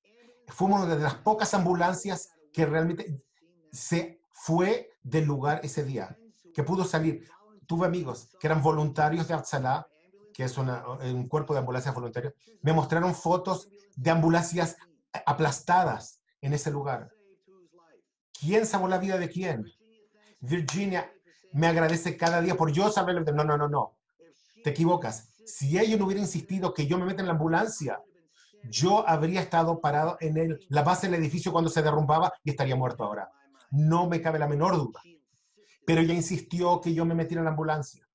B: fuimos de las pocas ambulancias que realmente se fue del lugar ese día, que pudo salir. Tuve amigos que eran voluntarios de Absalá, que es una- un cuerpo de ambulancias voluntarios. Me mostraron fotos de ambulancias aplastadas en ese lugar. ¿Quién salvó la vida de quién? Virginia me agradece cada día por yo saber. No, no, no, no. Te equivocas. Si ella no hubiera insistido que yo me meta en la ambulancia, yo habría estado parado en el, la base del edificio cuando se derrumbaba y estaría muerto ahora. No me cabe la menor duda. Pero ella insistió que yo me metiera en la ambulancia.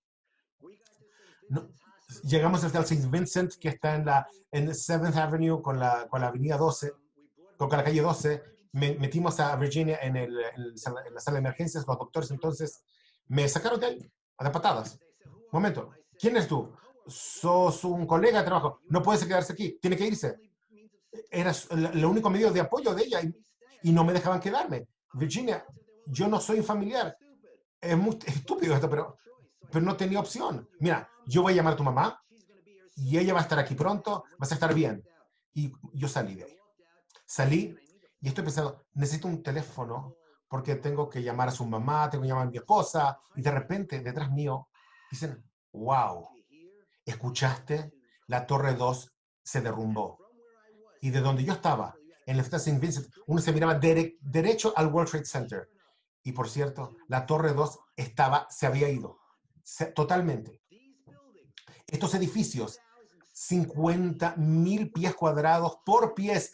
B: No, llegamos hasta el St. Vincent, que está en la en 7th Avenue con la, con la avenida 12, con la calle 12. Me, metimos a Virginia en, el, en, la sala de emergencias. Los doctores entonces me sacaron de ahí, a de patadas. Momento, ¿quién eres tú? Sos un colega de trabajo. No puedes quedarse aquí, tiene que irse. Era el único medio de apoyo de ella y, y no me dejaban quedarme. Virginia, yo no soy un familiar. Es muy estúpido esto, pero, pero no tenía opción. Mira, yo voy a llamar a tu mamá y ella va a estar aquí pronto, vas a estar bien. Y yo salí de ahí. Salí y estoy pensando, necesito un teléfono porque tengo que llamar a su mamá, tengo que llamar a mi esposa. Y de repente, detrás mío, dicen, wow, ¿escuchaste? La Torre 2 se derrumbó. Y de donde yo estaba, en el St. Vincent, uno se miraba dere- derecho al World Trade Center. Y por cierto, la Torre 2 estaba, se había ido. Totalmente. Estos edificios, 50 mil pies cuadrados por pies,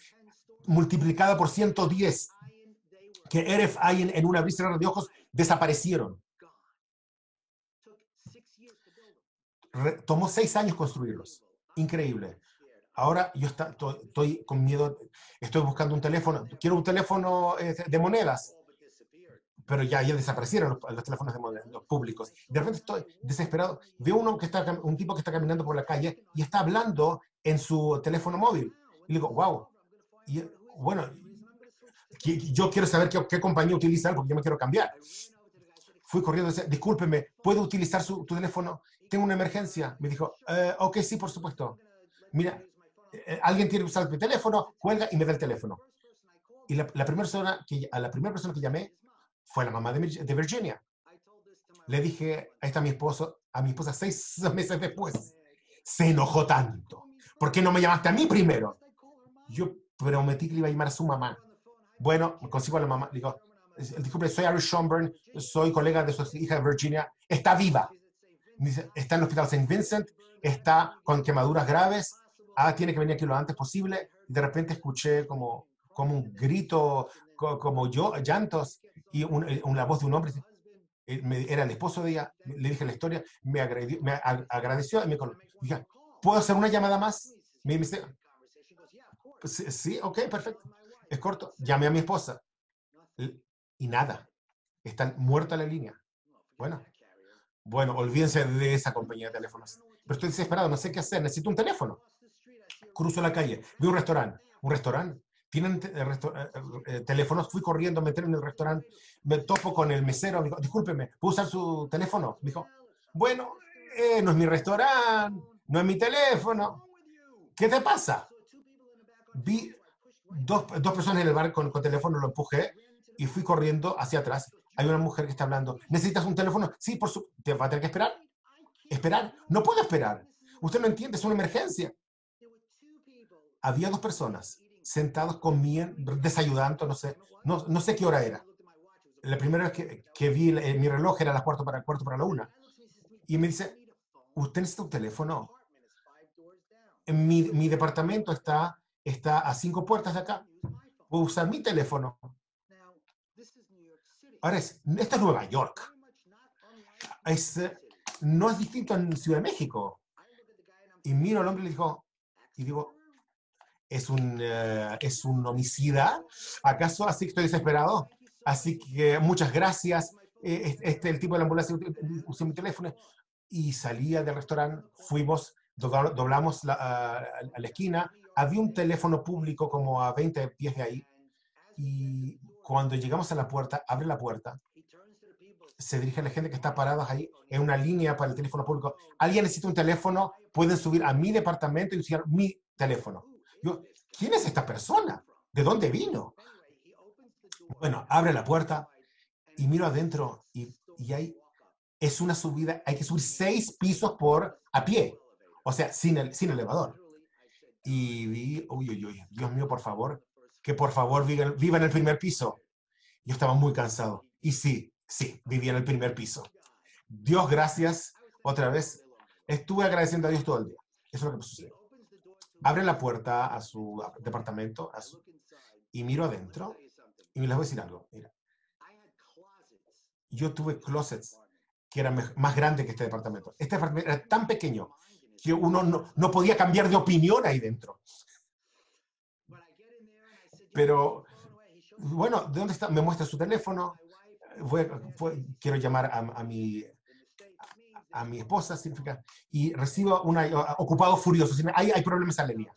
B: multiplicada por 110, que Eref Ayin en una brisa de ojos desaparecieron. Re- tomó seis años construirlos. Increíble. Ahora yo estoy con miedo, estoy buscando un teléfono, quiero un teléfono eh, de monedas, pero ya, ya desaparecieron los, los teléfonos de los públicos. De repente estoy desesperado, veo uno que está, un tipo que está caminando por la calle y está hablando en su teléfono móvil. Y digo, wow. Y bueno, yo quiero saber qué, qué compañía utiliza porque yo me quiero cambiar. Fui corriendo y decía, discúlpeme, ¿puedo utilizar su tu teléfono? Tengo una emergencia. Me dijo, "Eh, ok, sí, por supuesto. Mira, eh, alguien tiene que usar mi teléfono, cuelga y me da el teléfono. Y la, la primera persona que, a la primera persona que llamé fue la mamá de, Vir- de Virginia. Le dije, está mi esposo, a mi esposa seis meses después. Se enojó tanto. ¿Por qué no me llamaste a mí primero? Yo prometí que le iba a llamar a su mamá. Bueno, consigo a la mamá. Digo, disculpe, soy Ari Schomburn, soy colega de su hija Virginia. Está viva. Está en el hospital St. Vincent, está con quemaduras graves. Ah, tiene que venir aquí lo antes posible. De repente escuché como, como un grito, co- como yo, llantos, y un- eh, una voz de un hombre. Eh, Era el esposo de ella. Le dije la historia, me, agredi- me ag- agradeció y me dijo, "Diga, ¿puedo hacer una llamada más? Me dice, "Pues sí, sí, ok, perfecto. Es corto. Llamé a mi esposa. Y nada. Está muerta la línea. Bueno, bueno, olvídense de esa compañía de teléfonos. Pero estoy desesperado, no sé qué hacer, necesito un teléfono. Cruzo la calle, veo un restaurante. Un restaurante tienen eh, resto- eh, eh, teléfonos. Fui corriendo a meter en el restaurante, me topo con el mesero, me dijo, discúlpeme, ¿puedo usar su teléfono? Me dijo, bueno, eh, no es mi restaurante, no es mi teléfono. ¿Qué te pasa? Vi dos, dos personas en el bar con, con teléfono, lo empujé y fui corriendo hacia atrás. Hay una mujer que está hablando. ¿Necesitas un teléfono? Sí, por su... ¿Te va a tener que esperar? ¿Esperar? No puedo esperar. Usted no entiende, es una emergencia. Había dos personas sentados comiendo, desayunando, no sé, no, no sé qué hora era. La primera vez que, que vi el- eh, mi reloj era las cuarto para, cuarto para la una. Y me dice, ¿usted necesita un teléfono? Mi, mi departamento está, está a cinco puertas de acá. Puedo usar mi teléfono. Ahora, es, esto es Nueva York. Es, eh, no es distinto en Ciudad de México. Y miro al hombre y le digo, y digo, ¿es un, eh, ¿es un homicida? ¿Acaso así estoy desesperado? Así que muchas gracias. Eh, es- Este, el tipo de la ambulancia usó mi teléfono y salía del restaurante. Fuimos, dobla- doblamos la, a la esquina. Había un teléfono público como a 20 pies de ahí. Y cuando llegamos a la puerta, abre la puerta, se dirige a la gente que está parada ahí en una línea para el teléfono público. Alguien necesita un teléfono, pueden subir a mi departamento y usar mi teléfono. Yo, ¿quién es esta persona? ¿De dónde vino? Bueno, abre la puerta y miro adentro y, y hay, es una subida, hay que subir seis pisos por a pie, o sea, sin, el, sin elevador. Y vi, uy, uy, uy, Dios mío, por favor, que por favor viva, viva en el primer piso. Yo estaba muy cansado. Y sí, sí, vivía en el primer piso. Dios, gracias, otra vez. Estuve agradeciendo a Dios todo el día. Eso es lo que me sucedió. Abre la puerta a su departamento y miro adentro y les voy a decir algo. Mira, yo tuve closets que eran más grandes que este departamento. Este departamento era tan pequeño que uno no, podía cambiar de opinión ahí dentro. Pero, bueno, ¿de dónde está? Me muestra su teléfono. Quiero llamar a mi, a mi esposa, significa, y recibo una ocupado furioso. Hay, hay problemas en la línea.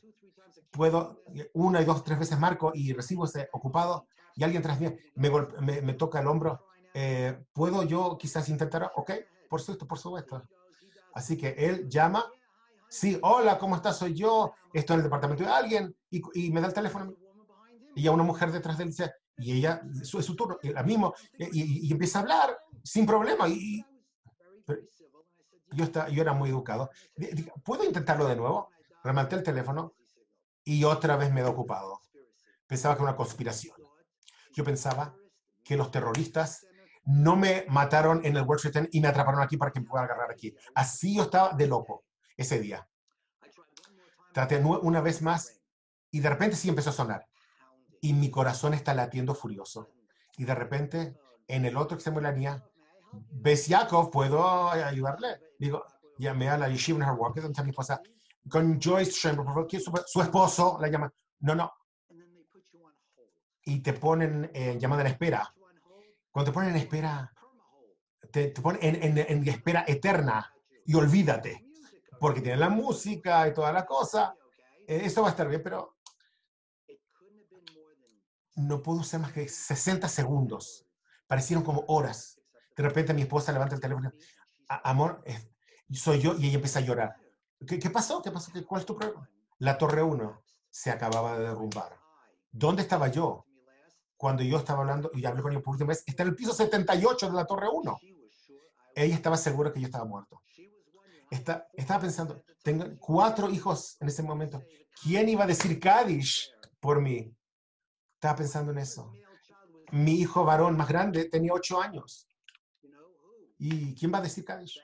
B: Puedo, una y dos, tres veces marco y recibo ese ocupado y alguien tras mí me, me, toca el hombro. Eh, ¿Puedo yo quizás intentar? Ok, por supuesto, por supuesto. Así que él llama. Sí, hola, ¿cómo estás? Soy yo. Estoy en el departamento de alguien. Y, y me da el teléfono. Y a una mujer detrás de él y ella, su- es su turno, la mismo, y, y- y empieza a hablar sin problema. Yo, está, yo era muy educado. ¿Puedo intentarlo de nuevo? Rematé el teléfono y otra vez me he ocupado. Pensaba que era una conspiración. Yo pensaba que los terroristas no me mataron en el World Trade y me atraparon aquí para que me pueda agarrar aquí. Así yo estaba de loco ese día. Traté una vez más y de repente sí empezó a sonar. Y mi corazón está latiendo furioso. Y de repente, en el otro extremo de la línea, ¿ves Yakov? ¿Puedo ayudarle? Digo, llamé a la Yeshiva Nahar Walker, donde está mi esposa, con Joyce Chamber, por favor, su, su esposo la llama. No, no. Y te ponen en llamada en espera. Cuando te ponen en espera, te, te ponen en, en, en espera eterna y olvídate, porque tiene la música y toda la cosa. Eh, Eso va a estar bien, pero no pudo ser más que 60 segundos. Parecieron como horas. De repente mi esposa levanta el teléfono. "A- Amor, soy yo y ella empieza a llorar. ¿Qué, qué pasó? ¿Qué pasó? ¿Qué- ¿Cuál es tu problema? La Torre 1 se acababa de derrumbar. ¿Dónde estaba yo? Cuando yo estaba hablando y hablé con ella por última vez, está en el piso 78 de la Torre 1. Ella estaba segura que yo estaba muerto. Está- estaba pensando, tengo cuatro hijos en ese momento. ¿Quién iba a decir Kaddish por mí? Estaba pensando en eso. Mi hijo varón más grande tenía ocho años. ¿Y quién va a decir Kaddish?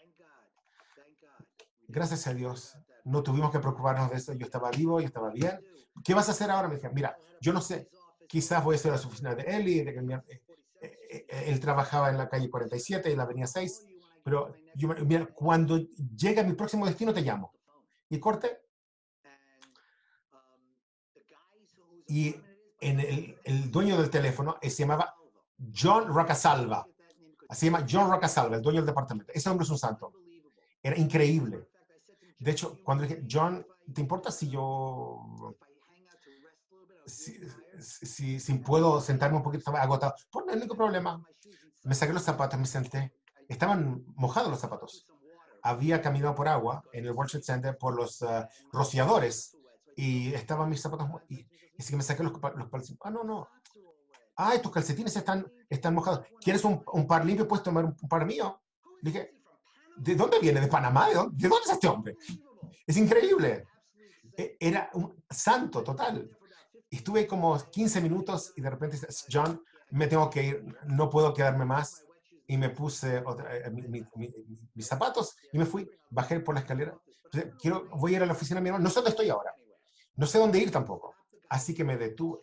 B: Gracias a Dios. No tuvimos que preocuparnos de eso. Yo estaba vivo, yo estaba bien. ¿Qué vas a hacer ahora? Me dije, mira, yo no sé. Quizás voy a ir a su oficina de Eli. De que mi- eh, eh, eh, él trabajaba en la calle 47 y la avenida 6. Pero yo, mira, cuando llegue a mi próximo destino te llamo. Y corte. Y en el, el dueño del teléfono eh, se llamaba John Rocasalva. Así se llama John Rocasalva, el dueño del departamento. Ese hombre es un santo. Era increíble. De hecho, cuando dije, John, ¿te importa si yo, si, si, si puedo sentarme un poquito, estaba agotado. Pues no hay ningún problema. Me saqué los zapatos, me senté. Estaban mojados los zapatos. Había caminado por agua en el World Trade Center por los ah, rociadores y estaban mis zapatos. Y, así que me saqué los, los calcetines. Ah, no, no. Ay, tus calcetines están, están mojados. ¿Quieres un, un par limpio? ¿Puedes tomar un, un par mío? Dije, ¿de dónde viene? ¿De Panamá? ¿De dónde, de dónde es este hombre? Es increíble. E- Era un santo total. Estuve como 15 minutos y de repente, dice, John, me tengo que ir, no puedo quedarme más. Y me puse otra- eh, mi- mi- mi- mis zapatos y me fui, bajé por la escalera. Quiero, voy a ir a la oficina de mi hermano. No sé dónde estoy ahora. No sé dónde ir tampoco. Así que me detuve.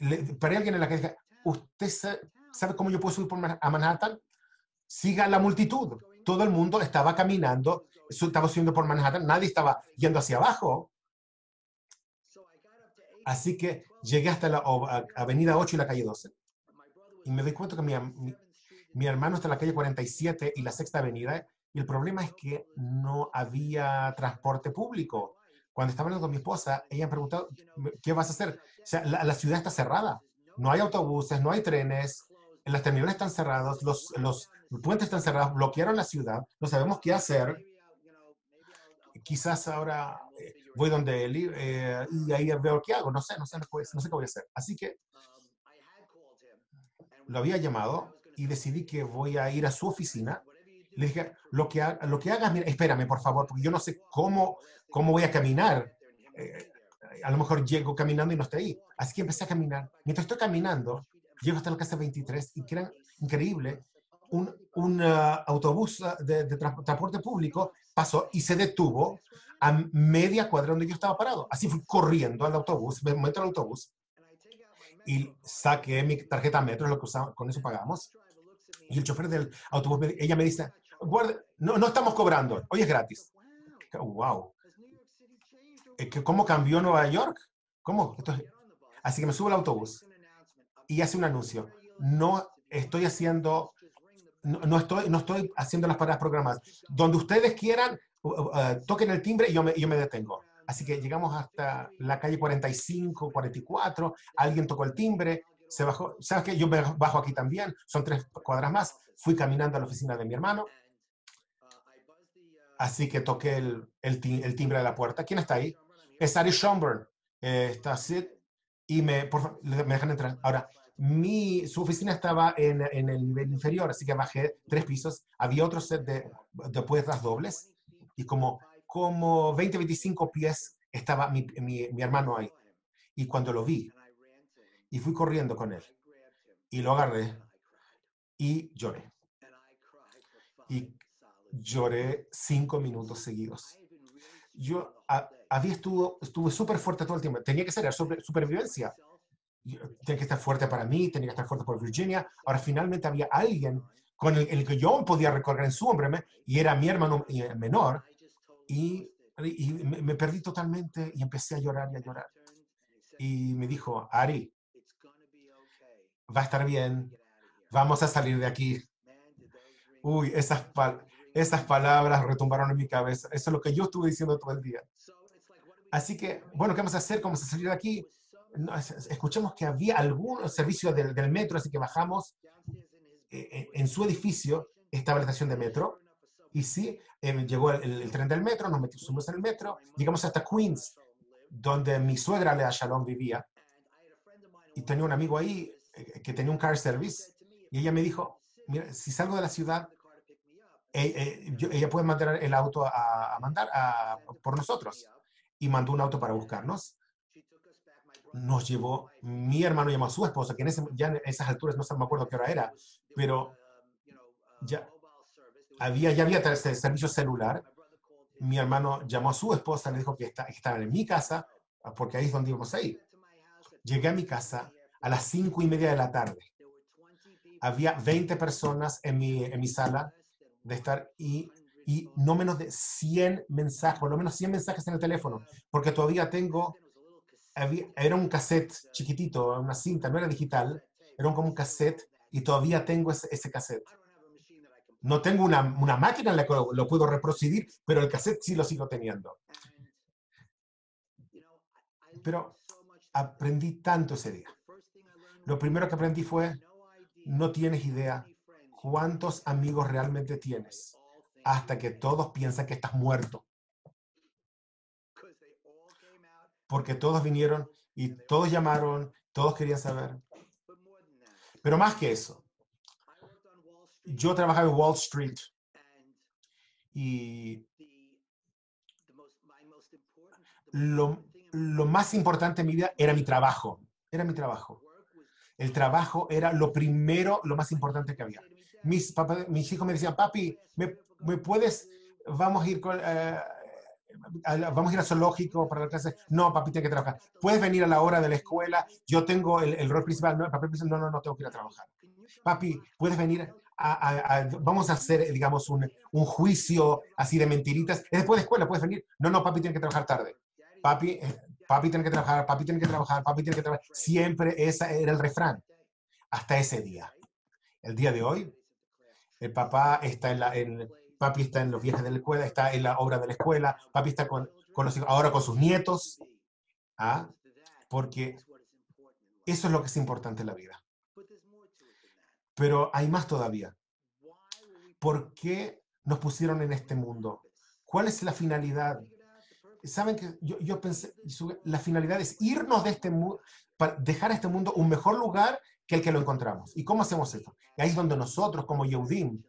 B: Le, paré a alguien en la dije, ¿usted sa- sabe cómo yo puedo subir por a Manhattan? Siga la multitud. Todo el mundo estaba caminando, estaba subiendo por Manhattan, nadie estaba yendo hacia abajo. Así que llegué hasta la avenida 8 y la calle 12. Y me doy cuenta que mi, mi, mi hermano está en la calle 47 y la sexta avenida. Y el problema es que no había transporte público. Cuando estaba hablando con mi esposa, ella me preguntó, ¿qué vas a hacer? O sea, la, la ciudad está cerrada. No hay autobuses, no hay trenes, las terminales están cerrados, los, los puentes están cerrados, bloquearon la ciudad, no sabemos qué hacer. Quizás ahora eh, voy donde él eh, y ahí veo qué hago, no sé, no sé, no sé qué voy a hacer. Así que lo había llamado y decidí que voy a ir a su oficina. Le dije, lo que, ha- lo que hagas, mira, espérame, por favor, porque yo no sé cómo, cómo voy a caminar. Eh, a lo mejor llego caminando y no estoy ahí. Así que empecé a caminar. Mientras estoy caminando, llego hasta la casa 23 y que era increíble. Un, un ah, autobús ah, de, de tra- transporte público pasó y se detuvo a media cuadra donde yo estaba parado. Así fui corriendo al autobús, me meto al autobús y saqué mi tarjeta metro, lo que usamos, con eso pagamos. Y el chofer del autobús, ella me dice, "Guarda, no, no estamos cobrando, hoy es gratis. Wow. Eh, ¿Cómo cambió Nueva York? ¿Cómo? Así que me subo al autobús y hace un anuncio. No estoy haciendo, no, estoy, no estoy haciendo las paradas programadas. Donde ustedes quieran, uh, toquen el timbre y yo me, yo me detengo. Así que llegamos hasta la calle 45, 44, alguien tocó el timbre, se bajó. ¿Sabes qué? Yo bajo aquí también, son tres cuadras más. Fui caminando a la oficina de mi hermano, así que toqué el, el, ti- el timbre de la puerta. ¿Quién está ahí? Es Ari Schomburg. Eh, está Sid y me, por fa- le- me dejan entrar. Ahora, mi, su oficina estaba en, el nivel inferior, así que bajé tres pisos. Había otro set de, de puertas dobles y como, como 20, 25 pies estaba mi hermano ahí. Y cuando lo vi, y fui corriendo con él, y lo agarré, y lloré. Y lloré cinco minutos seguidos. Yo a- había estuvo, estuve súper fuerte todo el tiempo. Tenía que ser era supervivencia. Yo- tenía que estar fuerte para mí, tenía que estar fuerte por Virginia. Ahora finalmente había alguien con el, el que yo podía recorrer en su hombre, y era mi hermano eh, menor, y, y me, me perdí totalmente y empecé a llorar y a llorar. Y me dijo, Ari, va a estar bien, vamos a salir de aquí. Uy, esas, pal- esas palabras retumbaron en mi cabeza. Eso es lo que yo estuve diciendo todo el día. Así que, bueno, ¿qué vamos a hacer? ¿Cómo vamos a salir de aquí? Escuchamos que había algún servicio del, metro, así que bajamos. Eh, eh, en su edificio estaba la estación de metro. Y sí, eh, llegó el, tren del metro, nos metimos en el metro, llegamos hasta Queens, donde mi suegra, Lea Shalom, vivía. Y tenía un amigo ahí que tenía un car service. Y ella me dijo, mira, si salgo de la ciudad, ella puede mandar el auto a, a mandar a- por nosotros. Y mandó un auto para buscarnos. Nos llevó, mi hermano llamó a su esposa, que en ese- ya en esas alturas no me acuerdo qué hora era, pero ya había, ya había servicio celular. Mi hermano llamó a su esposa, le dijo que, está, que en mi casa, porque ahí es donde íbamos a ir. Llegué a mi casa a las cinco y media de la tarde. Había 20 personas en mi, en mi sala de estar y, y no menos de 100 mensajes, por lo menos 100 mensajes en el teléfono, porque todavía tengo, había- era un cassette chiquitito, una cinta, no era digital, era como un cassette y todavía tengo ese, ese cassette. No tengo una, una máquina en la que lo, lo puedo reproducir, pero el cassette sí lo sigo teniendo. Pero aprendí tanto ese día. Lo primero que aprendí fue, no tienes idea cuántos amigos realmente tienes hasta que todos piensan que estás muerto. Porque todos vinieron y todos llamaron, todos querían saber. Pero más que eso, yo trabajaba en Wall Street y lo, lo más importante en mi vida era mi trabajo. Era mi trabajo. El trabajo era lo primero, lo más importante que había. Mis, papá- mis hijos me decían, papi, ¿me, puedes, vamos a ir con, eh, vamos a ir al zoológico para la clase? No, papi, tiene que trabajar. ¿Puedes venir a la hora de la escuela? Yo tengo el, rol principal. No, el papel principal, no, no, no, tengo que ir a trabajar. Papi, ¿puedes venir vamos a hacer, digamos, un, un juicio así de mentiritas? Es después de escuela, ¿puedes venir? No, no, papi, tiene que trabajar tarde. Papi, eh, papi tiene que trabajar, papi tiene que trabajar, papi tiene que trabajar. Siempre ese era el refrán. Hasta ese día. El día de hoy, el papá está en la, en, papi está en los viajes de la escuela, está en la obra de la escuela, papi está con, con los ahora con sus nietos, ¿ah? porque eso es lo que es importante en la vida. Pero hay más todavía. ¿Por qué nos pusieron en este mundo? ¿Cuál es la finalidad? Saben que yo, yo pensé, la finalidad es irnos de este mundo, dejar este mundo un mejor lugar que el que lo encontramos. ¿Y cómo hacemos esto? Y ahí es donde nosotros, como Yehudim,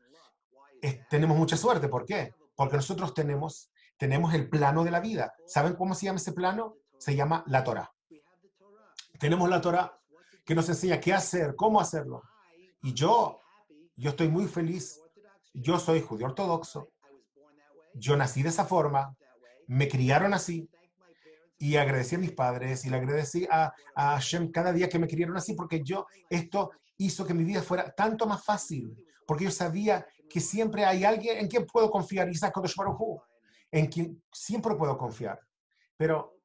B: es- tenemos mucha suerte. ¿Por qué? Porque nosotros tenemos, tenemos el plano de la vida. ¿Saben cómo se llama ese plano? Se llama la Torah. Tenemos la Torah que nos enseña qué hacer, cómo hacerlo. Y yo, yo estoy muy feliz. Yo soy judío ortodoxo. Yo nací de esa forma. Me criaron así. Y agradecí a mis padres y le agradecí a, a Hashem cada día que me criaron así porque yo, esto hizo que mi vida fuera tanto más fácil. Porque yo sabía que siempre hay alguien en quien puedo confiar. Isaac Kodesh Baruj en quien siempre puedo confiar. Pero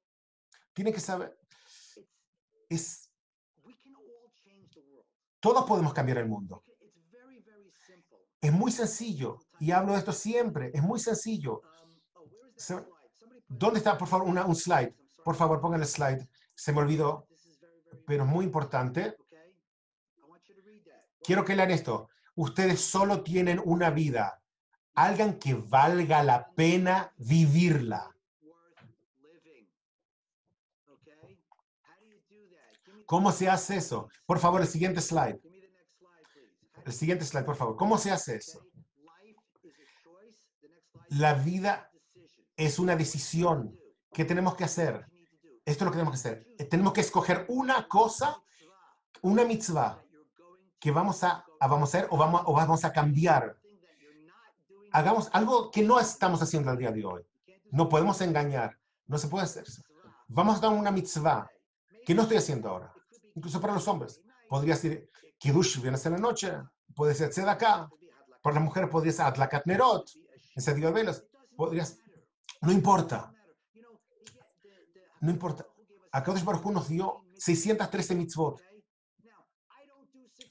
B: tiene que saber, es, todos podemos cambiar el mundo. Es muy sencillo. Y hablo de esto siempre. Es muy sencillo. Se- ¿Dónde está, por favor, una- un slide? Por favor, pongan el slide. Se me olvidó, pero es muy importante. Quiero que lean esto. Ustedes solo tienen una vida. Hagan que valga la pena vivirla. ¿Cómo se hace eso? Por favor, el siguiente slide. El siguiente slide, por favor. ¿Cómo se hace eso? La vida es una decisión que tenemos que hacer. Esto es lo que tenemos que hacer. Eh, Tenemos que escoger una cosa, una mitzvah, que vamos a, a vamos a hacer o vamos, o vamos a cambiar. Hagamos algo que no estamos haciendo al día de hoy. No podemos engañar. No se puede hacer. Vamos a dar una mitzvah que no estoy haciendo ahora. Incluso para los hombres. Podría ser Kiddush viernes en la noche. Puede ser Tzedakah. Para las mujeres podría ser Adlakat Nerot. Encendido de velas. Podrías... No importa. No importa. A Kadosh Baruj Hu nos dio 613 mitzvot.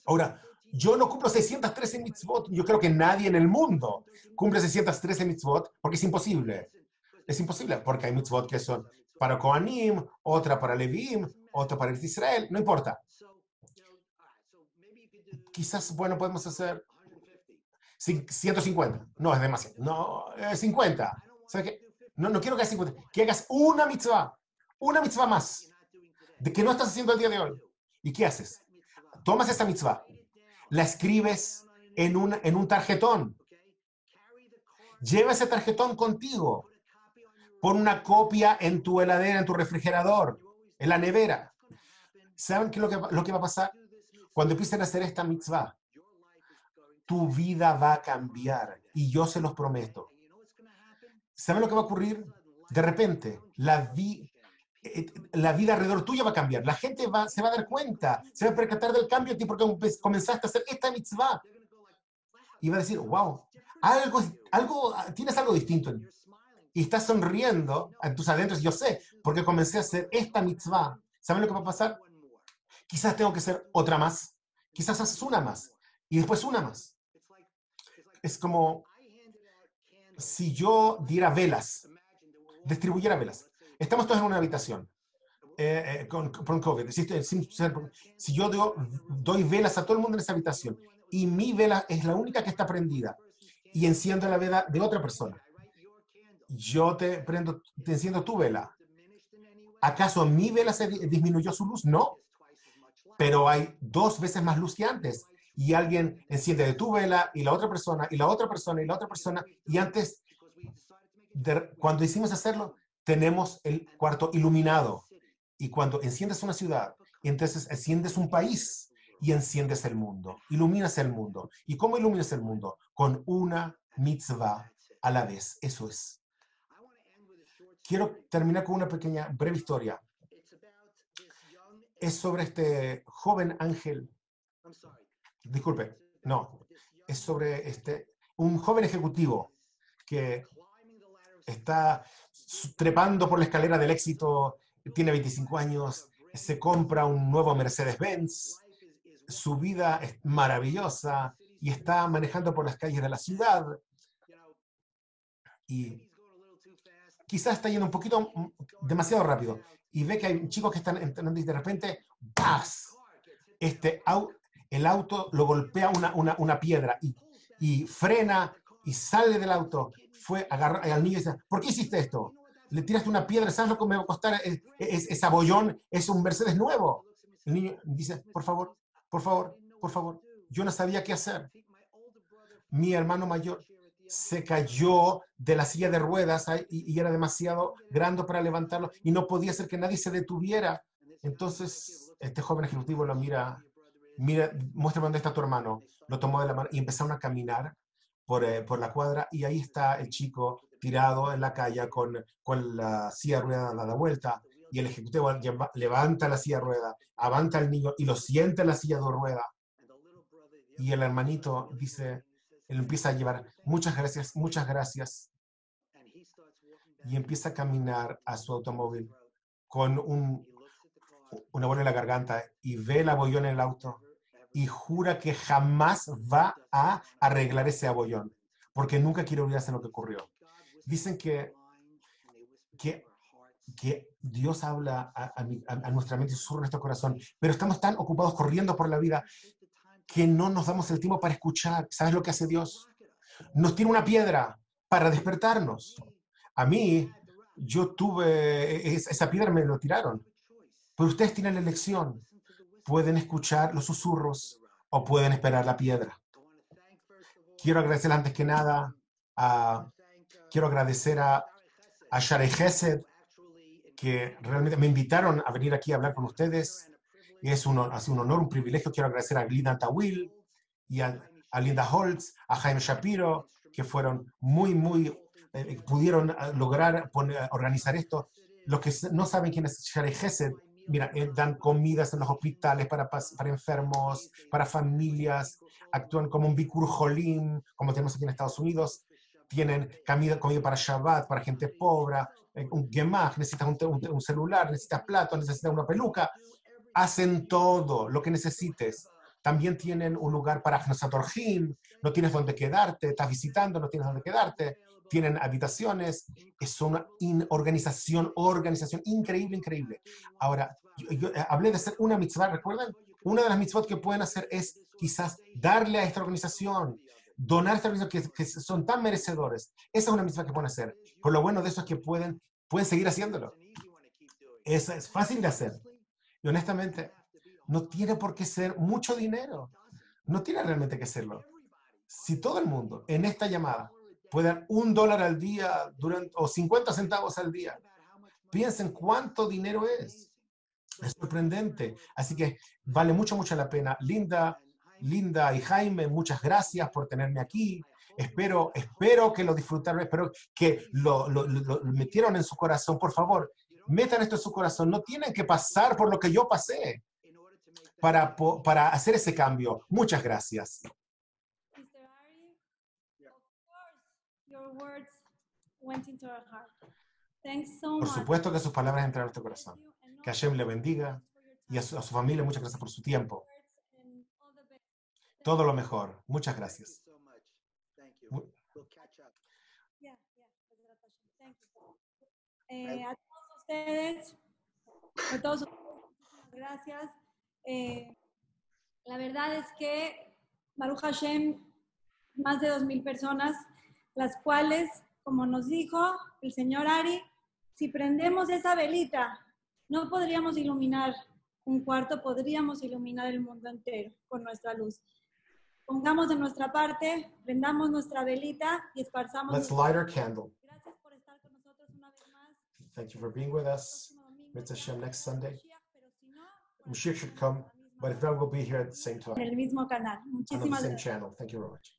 B: Ahora, yo no cumplo 613 mitzvot. Yo creo que nadie en el mundo cumple 613 mitzvot porque es imposible. Es imposible porque hay mitzvot que son para Kohanim, otra para Levim, otra para el Israel. No importa. Quizás, bueno, podemos hacer cin- 150. No, es demasiado. No, eh, 50. ¿Sabes qué? No, no quiero que hagas 50. Que hagas una mitzvah. Una mitzvah más. De que no estás haciendo el día de hoy. ¿Y qué haces? Tomas esa mitzvah. La escribes en un, en un tarjetón. Lleva ese tarjetón contigo. Pon una copia en tu heladera, en tu refrigerador, en la nevera. ¿Saben qué lo que, lo que va a pasar? Cuando empiecen a hacer esta mitzvah, tu vida va a cambiar. Y yo se los prometo. ¿Saben lo que va a ocurrir? De repente, la, vi- la vida alrededor tuya va a cambiar. La gente va, se va a dar cuenta, se va a percatar del cambio ti porque comenzaste a hacer esta mitzvah. Y va a decir, wow, algo, algo, tienes algo distinto en y estás sonriendo en tus adentros. Yo sé, porque comencé a hacer esta mitzvah. ¿Saben lo que va a pasar? Quizás tengo que hacer otra más. Quizás haces una más. Y después una más. Es como si yo diera velas, distribuyera velas. Estamos todos en una habitación. eh, eh, con, con COVID. Si, ser- si yo doy, velas a todo el mundo en esa habitación y mi vela es la única que está prendida y enciendo la vela de otra persona, yo te, prendo, te enciendo tu vela. ¿Acaso mi vela se di- disminuyó su luz? No, pero hay dos veces más luz que antes. Y alguien enciende de tu vela y la otra persona y la otra persona y la otra persona. Y antes, de- cuando hicimos hacerlo, tenemos el cuarto iluminado. Y cuando enciendes una ciudad, entonces enciendes un país y enciendes el mundo, iluminas el mundo. ¿Y cómo iluminas el mundo? Con una mitzvah a la vez. Eso es. Quiero terminar con una pequeña, breve historia. Es sobre este joven ángel. Disculpe, no. Es sobre este, un joven ejecutivo que está trepando por la escalera del éxito, tiene 25 años, se compra un nuevo Mercedes-Benz, su vida es maravillosa y está manejando por las calles de la ciudad y quizás está yendo un poquito mm, demasiado rápido y ve que hay chicos que están entrando y de repente ¡paz! Este, au- el auto lo golpea una, una, una piedra y, y frena y sale del auto. Fue agarra al niño y dice, ¿por qué hiciste esto? Le tiraste una piedra, ¿sabes lo que me va a costar? Es, es, ese abollón es un Mercedes nuevo. El niño dice, por favor, por favor, por favor, yo no sabía qué hacer. Mi hermano mayor se cayó de la silla de ruedas y, era demasiado grande para levantarlo y no podía hacer que nadie se detuviera. Entonces, este joven ejecutivo lo mira, mira, muéstrame dónde está tu hermano. Lo tomó de la mano y empezaron a caminar por, eh, por la cuadra y ahí está el chico tirado en la calle con, con la silla de ruedas dada vuelta y el ejecutivo levanta la silla de ruedas, avanza al niño y lo sienta en la silla de ruedas y el hermanito dice, él empieza a llevar, muchas gracias, muchas gracias, y empieza a caminar a su automóvil con un, una bola en la garganta y ve el abollón en el auto y jura que jamás va a arreglar ese abollón, porque nunca quiere olvidarse lo que ocurrió. Dicen que, que, que Dios habla a, a a- nuestra mente y susurra nuestro corazón, pero estamos tan ocupados corriendo por la vida que no nos damos el tiempo para escuchar. ¿Sabes lo que hace Dios? Nos tiene una piedra para despertarnos. A mí, yo tuve, es- esa piedra me lo tiraron. Pero ustedes tienen la elección. Pueden escuchar los susurros o pueden esperar la piedra. Quiero agradecer antes que nada a, quiero agradecer a, a Share Gesed, que realmente me invitaron a venir aquí a hablar con ustedes. Es un, ha un honor, un privilegio. Quiero agradecer a Glida Tawil y a, a Linda Holtz, a Jaime Shapiro, que fueron muy, muy, eh, pudieron eh, lograr poner- organizar esto. Los que no saben quién es Share Gesed, mira, eh, dan comidas en los hospitales para, para enfermos, para familias, actúan como un Bikur Jolim, como tenemos aquí en Estados Unidos, tienen comida, comida para Shabbat, para gente pobre, eh, un gemach, necesitas un, un un celular, necesitas plato, necesitas una peluca, hacen todo lo que necesites. También tienen un lugar para Achnasat Orjim, no tienes dónde quedarte, estás visitando, no tienes dónde quedarte, tienen habitaciones, es una organización, organización increíble, increíble. Ahora, yo, yo, eh, hablé de hacer una mitzvah, ¿recuerdan? Una de las mitzvot que pueden hacer es quizás darle a esta organización, donar organización que, son tan merecedores. Esa es una mitzvah que pueden hacer. Por lo bueno de eso es que pueden, pueden seguir haciéndolo. Es, es fácil de hacer. Y honestamente, no tiene por qué ser mucho dinero. No tiene realmente que serlo. Si todo el mundo en esta llamada puede dar un dólar al día durante, o 50 centavos al día, piensen cuánto dinero es. Es sorprendente. Así que vale mucho, mucho la pena. Linda, Linda y Jaime, muchas gracias por tenerme aquí. Espero, espero que lo disfrutaron, espero que lo, lo- lo- lo metieron en su corazón. Por favor, metan esto en su corazón. No tienen que pasar por lo que yo pasé para, para hacer ese cambio. Muchas gracias. Por supuesto que sus palabras entran a nuestro corazón. Que Hashem le bendiga y a su, a su familia muchas gracias por su tiempo. Todo lo mejor. Muchas gracias.
A: Eh, a todos ustedes, A todos ustedes, gracias. Eh, la verdad es que Baruch Hashem, más de 2.000 personas, las cuales, como nos dijo el señor Ari, si prendemos esa velita, no podríamos iluminar un cuarto, podríamos iluminar el mundo entero con nuestra luz. Pongamos de nuestra parte, prendamos nuestra velita y esparzamos.
B: Let's
A: nuestra-
B: light our candle.
A: Gracias por estar con nosotros una vez más.
B: Thank you for being with us.
A: Próximo domingo
B: Mitzvah
A: será
B: Shem next
A: el
B: Sunday.
A: Mashiach, pero si no, por
B: Mashiach
A: aquí
B: should
A: estamos
B: come,
A: en la misma
B: But if not, we'll be here at the same
A: en
B: time
A: el mismo canal.
B: on the
A: Muchísimas
B: same
A: gracias.
B: channel. Thank you very much.